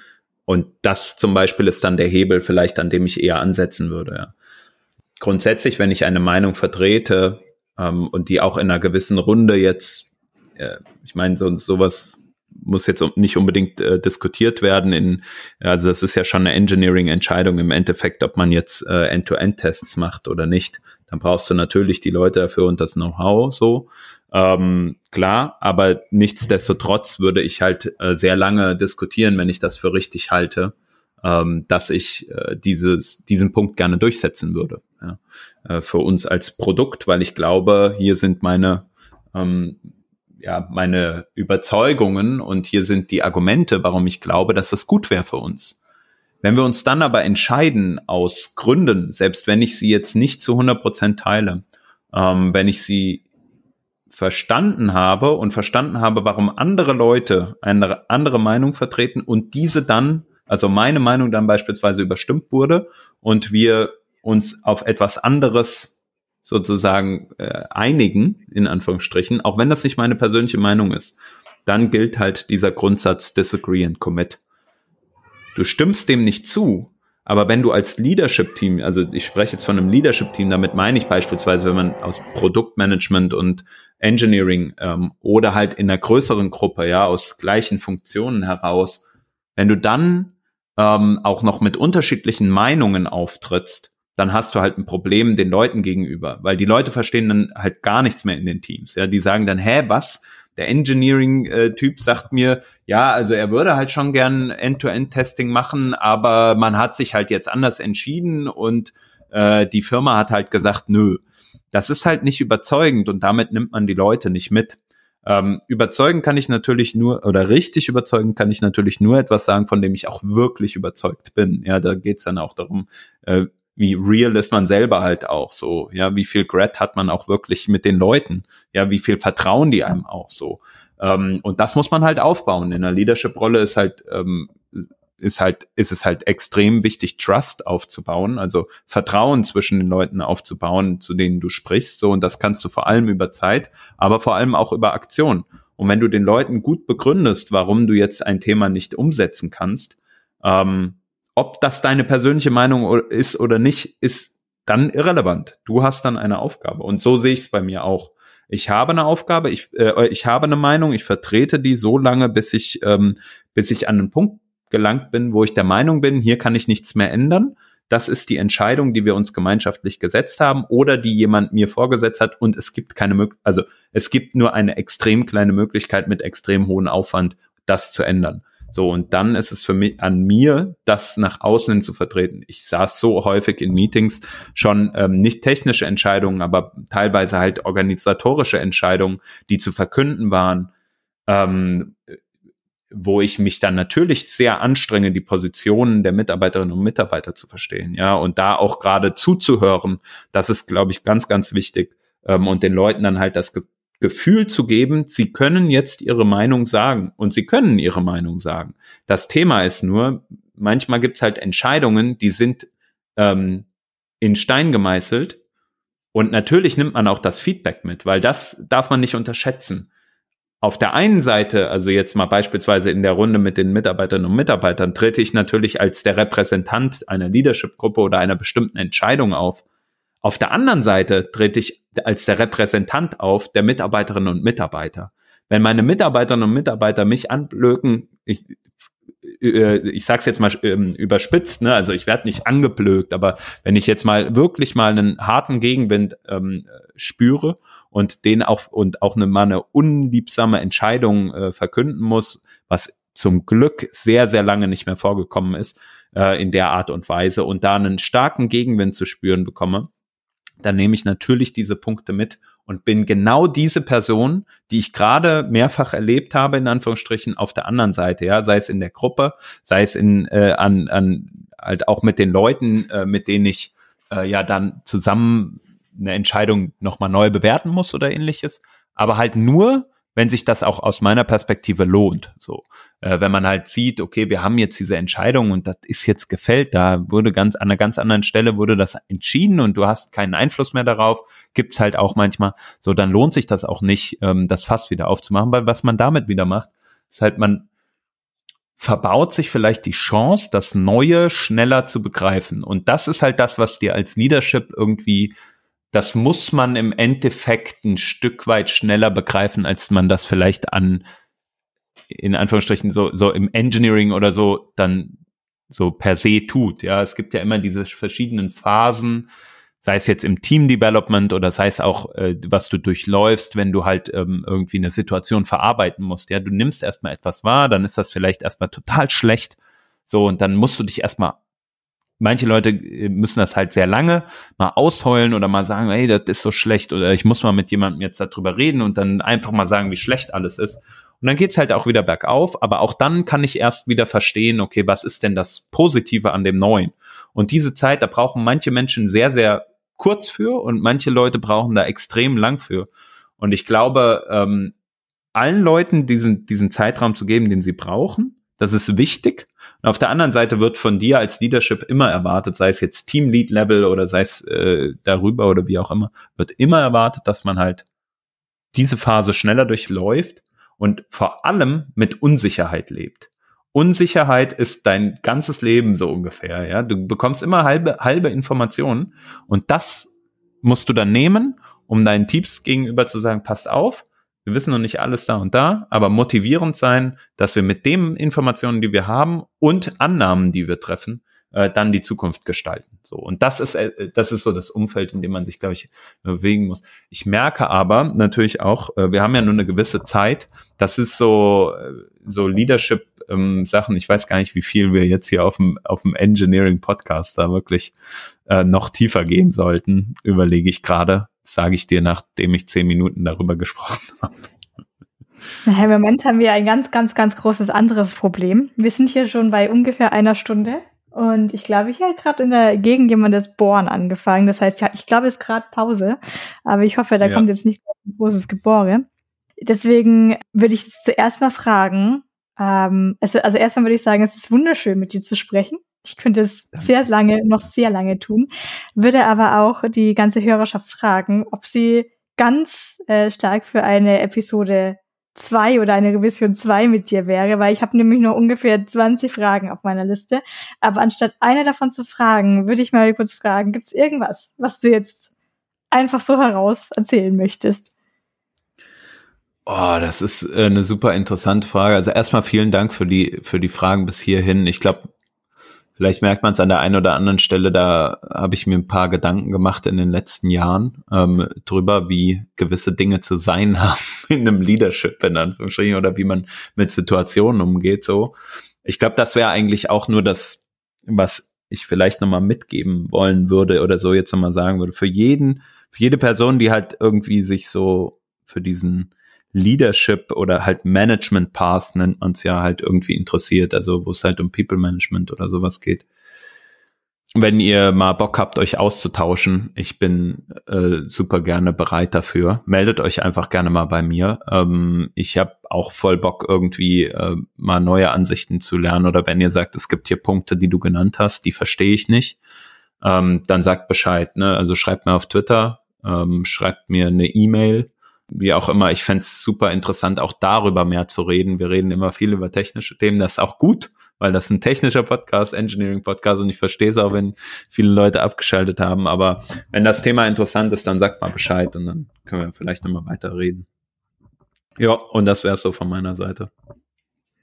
Und das zum Beispiel ist dann der Hebel vielleicht, an dem ich eher ansetzen würde. Ja. Grundsätzlich, wenn ich eine Meinung vertrete ähm, und die auch in einer gewissen Runde jetzt, äh, ich meine, so, sowas muss jetzt nicht unbedingt äh, diskutiert werden. In, also das ist ja schon eine Engineering-Entscheidung im Endeffekt, ob man jetzt äh, End-to-End-Tests macht oder nicht. Dann brauchst du natürlich die Leute dafür und das Know-how so. Ähm, klar, aber nichtsdestotrotz würde ich halt äh, sehr lange diskutieren, wenn ich das für richtig halte, ähm, dass ich äh, dieses, diesen Punkt gerne durchsetzen würde. Ja. Äh, für uns als Produkt, weil ich glaube, hier sind meine, ähm, ja, meine Überzeugungen und hier sind die Argumente, warum ich glaube, dass das gut wäre für uns. Wenn wir uns dann aber entscheiden aus Gründen, selbst wenn ich sie jetzt nicht zu 100 Prozent teile, ähm, wenn ich sie verstanden habe und verstanden habe, warum andere Leute eine andere Meinung vertreten und diese dann, also meine Meinung dann beispielsweise überstimmt wurde und wir uns auf etwas anderes sozusagen äh, einigen, in Anführungsstrichen, auch wenn das nicht meine persönliche Meinung ist, dann gilt halt dieser Grundsatz Disagree and Commit. Du stimmst dem nicht zu, aber wenn du als Leadership-Team, also ich spreche jetzt von einem Leadership-Team, damit meine ich beispielsweise, wenn man aus Produktmanagement und Engineering ähm, oder halt in einer größeren Gruppe, ja, aus gleichen Funktionen heraus, wenn du dann ähm, auch noch mit unterschiedlichen Meinungen auftrittst, dann hast du halt ein Problem den Leuten gegenüber, weil die Leute verstehen dann halt gar nichts mehr in den Teams. Ja, die sagen dann, hä, was? Der Engineering-Typ sagt mir, ja, also er würde halt schon gern End-to-End-Testing machen, aber man hat sich halt jetzt anders entschieden und äh, die Firma hat halt gesagt, nö. Das ist halt nicht überzeugend und damit nimmt man die Leute nicht mit. Ähm, überzeugen kann ich natürlich nur, oder richtig überzeugen kann ich natürlich nur etwas sagen, von dem ich auch wirklich überzeugt bin. Ja, da geht's dann auch darum, äh, wie real ist man selber halt auch so. Ja, wie viel Grat hat man auch wirklich mit den Leuten? Ja, wie viel vertrauen die einem auch so? Ähm, und das muss man halt aufbauen. In einer Leadership-Rolle ist halt ähm, ist halt, ist es halt extrem wichtig, Trust aufzubauen, also Vertrauen zwischen den Leuten aufzubauen, zu denen du sprichst. So, und das kannst du vor allem über Zeit, aber vor allem auch über Aktion. Und wenn du den Leuten gut begründest, warum du jetzt ein Thema nicht umsetzen kannst, ähm, ob das deine persönliche Meinung ist oder nicht, ist dann irrelevant. Du hast dann eine Aufgabe. Und so sehe ich es bei mir auch. ich habe eine Aufgabe, ich, äh, ich habe eine Meinung, ich vertrete die so lange, bis ich, ähm, bis ich an einen Punkt gelangt bin, wo ich der Meinung bin, hier kann ich nichts mehr ändern. Das ist die Entscheidung, die wir uns gemeinschaftlich gesetzt haben oder die jemand mir vorgesetzt hat und es gibt keine Möglichkeit, also es gibt nur eine extrem kleine Möglichkeit mit extrem hohem Aufwand, das zu ändern. So, und dann ist es für mich an mir, das nach außen hin zu vertreten. Ich saß so häufig in Meetings schon ähm, nicht technische Entscheidungen, aber teilweise halt organisatorische Entscheidungen, die zu verkünden waren, ähm, wo ich mich dann natürlich sehr anstrenge, die Positionen der Mitarbeiterinnen und Mitarbeiter zu verstehen, ja, und da auch gerade zuzuhören, das ist, glaube ich, ganz, ganz wichtig ähm, und den Leuten dann halt das Gefühl zu geben, sie können jetzt ihre Meinung sagen und sie können ihre Meinung sagen. Das Thema ist nur, manchmal gibt es halt Entscheidungen, die sind ähm, in Stein gemeißelt und natürlich nimmt man auch das Feedback mit, weil das darf man nicht unterschätzen. Auf der einen Seite, also jetzt mal beispielsweise in der Runde mit den Mitarbeiterinnen und Mitarbeitern, trete ich natürlich als der Repräsentant einer Leadership-Gruppe oder einer bestimmten Entscheidung auf. Auf der anderen Seite trete ich als der Repräsentant auf der Mitarbeiterinnen und Mitarbeiter. Wenn meine Mitarbeiterinnen und Mitarbeiter mich anblöken, ich, ich sag's jetzt mal ähm, überspitzt, ne? also ich werde nicht angeblökt, aber wenn ich jetzt mal wirklich mal einen harten Gegenwind ähm, spüre und den auch und auch eine, mal eine unliebsame Entscheidung äh, verkünden muss, was zum Glück sehr, sehr lange nicht mehr vorgekommen ist, äh, in der Art und Weise und da einen starken Gegenwind zu spüren bekomme, dann nehme ich natürlich diese Punkte mit und bin genau diese Person, die ich gerade mehrfach erlebt habe, in Anführungsstrichen, auf der anderen Seite, ja, sei es in der Gruppe, sei es in äh, an, an halt auch mit den Leuten, äh, mit denen ich äh, ja dann zusammen eine Entscheidung nochmal neu bewerten muss oder ähnliches, aber halt nur, wenn sich das auch aus meiner Perspektive lohnt. So, äh, wenn man halt sieht, okay, wir haben jetzt diese Entscheidung und das ist jetzt gefällt, da wurde ganz an einer ganz anderen Stelle wurde das entschieden und du hast keinen Einfluss mehr darauf, gibt's halt auch manchmal. So, dann lohnt sich das auch nicht, ähm, das Fass wieder aufzumachen, weil was man damit wieder macht, ist halt man verbaut sich vielleicht die Chance, das Neue schneller zu begreifen. Und das ist halt das, was dir als Leadership irgendwie das muss man im Endeffekt ein Stück weit schneller begreifen, als man das vielleicht an, in Anführungsstrichen, so, so im Engineering oder so dann so per se tut. Ja, es gibt ja immer diese verschiedenen Phasen, sei es jetzt im Team Development oder sei es auch, äh, was du durchläufst, wenn du halt ähm, irgendwie eine Situation verarbeiten musst. Ja, du nimmst erstmal etwas wahr, dann ist das vielleicht erstmal total schlecht. So, und dann musst du dich erstmal manche Leute äh, müssen das halt sehr lange mal ausheulen oder mal sagen, ey, das ist so schlecht oder ich muss mal mit jemandem jetzt darüber reden und dann einfach mal sagen, wie schlecht alles ist. Und dann geht's halt auch wieder bergauf, aber auch dann kann ich erst wieder verstehen, okay, was ist denn das Positive an dem Neuen? Und diese Zeit, da brauchen manche Menschen sehr, sehr kurz für und manche Leute brauchen da extrem lang für. Und ich glaube, ähm, allen Leuten diesen, diesen Zeitraum zu geben, den sie brauchen, das ist wichtig. Und auf der anderen Seite wird von dir als Leadership immer erwartet, sei es jetzt Team-Lead-Level oder sei es äh, darüber oder wie auch immer, wird immer erwartet, dass man halt diese Phase schneller durchläuft und vor allem mit Unsicherheit lebt. Unsicherheit ist dein ganzes Leben so ungefähr, ja. Du bekommst immer halbe, halbe Informationen und das musst du dann nehmen, um deinen Teams gegenüber zu sagen, passt auf, wir wissen noch nicht alles da und da, aber motivierend sein, dass wir mit den Informationen, die wir haben und Annahmen, die wir treffen, äh, dann die Zukunft gestalten. So und das ist äh, das ist so das Umfeld, in dem man sich, glaube ich, bewegen muss. Ich merke aber natürlich auch, äh, wir haben ja nur eine gewisse Zeit. Das ist so äh, so Leadership ähm, Sachen. Ich weiß gar nicht, wie viel wir jetzt hier auf dem auf dem Engineering Podcast da wirklich äh, noch tiefer gehen sollten. Überlege ich gerade sage ich dir, nachdem ich zehn Minuten darüber gesprochen habe. Na, Im Moment haben wir ein ganz, ganz, ganz großes anderes Problem. Wir sind hier schon bei ungefähr einer Stunde und ich glaube, hier hat gerade in der Gegend jemand das Bohren angefangen. Das heißt, ja, ich glaube, es ist gerade Pause, aber ich hoffe, da ja. kommt jetzt nicht ein großes Gebohre. Deswegen würde ich zuerst mal fragen, ähm, also, also erstmal würde ich sagen, es ist wunderschön, mit dir zu sprechen. Ich könnte es sehr lange, noch sehr lange tun, würde aber auch die ganze Hörerschaft fragen, ob sie ganz äh, stark für eine Episode 2 oder eine Revision 2 mit dir wäre, weil ich habe nämlich noch ungefähr 20 Fragen auf meiner Liste. Aber anstatt eine davon zu fragen, würde ich mal kurz fragen, gibt es irgendwas, was du jetzt einfach so heraus erzählen möchtest? Oh, das ist äh, eine super interessante Frage. Also erstmal vielen Dank für die, für die Fragen bis hierhin. Ich glaube, vielleicht merkt man es an der einen oder anderen Stelle, da habe ich mir ein paar Gedanken gemacht in den letzten Jahren ähm, drüber, wie gewisse Dinge zu sein haben in einem Leadership, in Anführungsstrichen, oder wie man mit Situationen umgeht. So, ich glaube, das wäre eigentlich auch nur das, was ich vielleicht nochmal mitgeben wollen würde oder so jetzt nochmal sagen würde. Für jeden, für jede Person, die halt irgendwie sich so für diesen Leadership oder halt Management Path nennt man es ja halt irgendwie interessiert, also wo es halt um People Management oder sowas geht. Wenn ihr mal Bock habt, euch auszutauschen, ich bin äh, super gerne bereit dafür. Meldet euch einfach gerne mal bei mir. Ähm, ich habe auch voll Bock, irgendwie äh, mal neue Ansichten zu lernen. Oder wenn ihr sagt, es gibt hier Punkte, die du genannt hast, die verstehe ich nicht, ähm, dann sagt Bescheid. Ne? Also schreibt mir auf Twitter, ähm, schreibt mir eine E-Mail wie auch immer, ich fände super interessant, auch darüber mehr zu reden. Wir reden immer viel über technische Themen, das ist auch gut, weil das ein technischer Podcast, Engineering-Podcast und ich verstehe es auch, wenn viele Leute abgeschaltet haben. Aber wenn das Thema interessant ist, dann sagt mal Bescheid und dann können wir vielleicht nochmal weiter reden. Ja, und das wäre so von meiner Seite.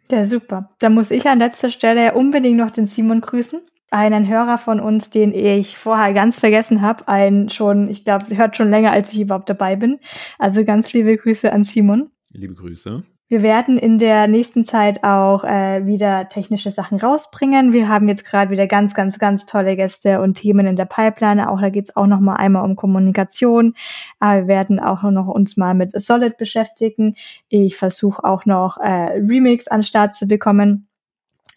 Ja, super. Da muss ich an letzter Stelle unbedingt noch den Simon grüßen einen Hörer von uns, den ich vorher ganz vergessen habe, ein schon, ich glaube, hört schon länger, als ich überhaupt dabei bin. Also ganz liebe Grüße an Simon. Liebe Grüße. Wir werden in der nächsten Zeit auch äh, wieder technische Sachen rausbringen. Wir haben jetzt gerade wieder ganz, ganz, ganz tolle Gäste und Themen in der Pipeline. Auch da geht es auch noch mal einmal um Kommunikation. Aber wir werden auch noch uns mal mit Solid beschäftigen. Ich versuche auch noch äh, Remix an Start zu bekommen.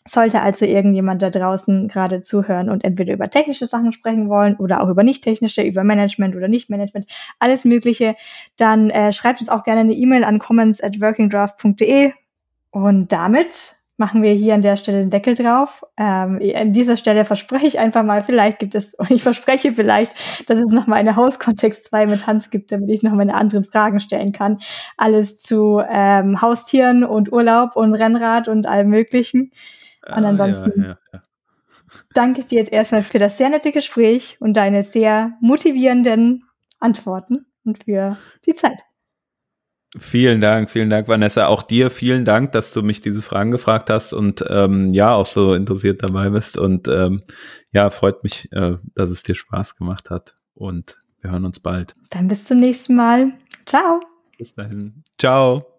Sollte also irgendjemand da draußen gerade zuhören und entweder über technische Sachen sprechen wollen oder auch über nicht technische, über Management oder nicht Management, alles Mögliche, dann äh, schreibt uns auch gerne eine E-Mail an comments at workingdraft.de und damit machen wir hier an der Stelle den Deckel drauf. Ähm, an dieser Stelle verspreche ich einfach mal, vielleicht gibt es, und ich verspreche vielleicht, dass es noch mal eine Hauskontext 2 mit Hans gibt, damit ich noch meine anderen Fragen stellen kann. Alles zu ähm, Haustieren und Urlaub und Rennrad und allem Möglichen. Und ansonsten ja, ja, danke ich dir jetzt erstmal für das sehr nette Gespräch und deine sehr motivierenden Antworten und für die Zeit. Vielen Dank, vielen Dank, Vanessa. Auch dir vielen Dank, dass du mich diese Fragen gefragt hast und ähm, ja, auch so interessiert dabei bist. Und ähm, ja, freut mich, äh, dass es dir Spaß gemacht hat. Und wir hören uns bald. Dann bis zum nächsten Mal. Ciao. Bis dahin. Ciao.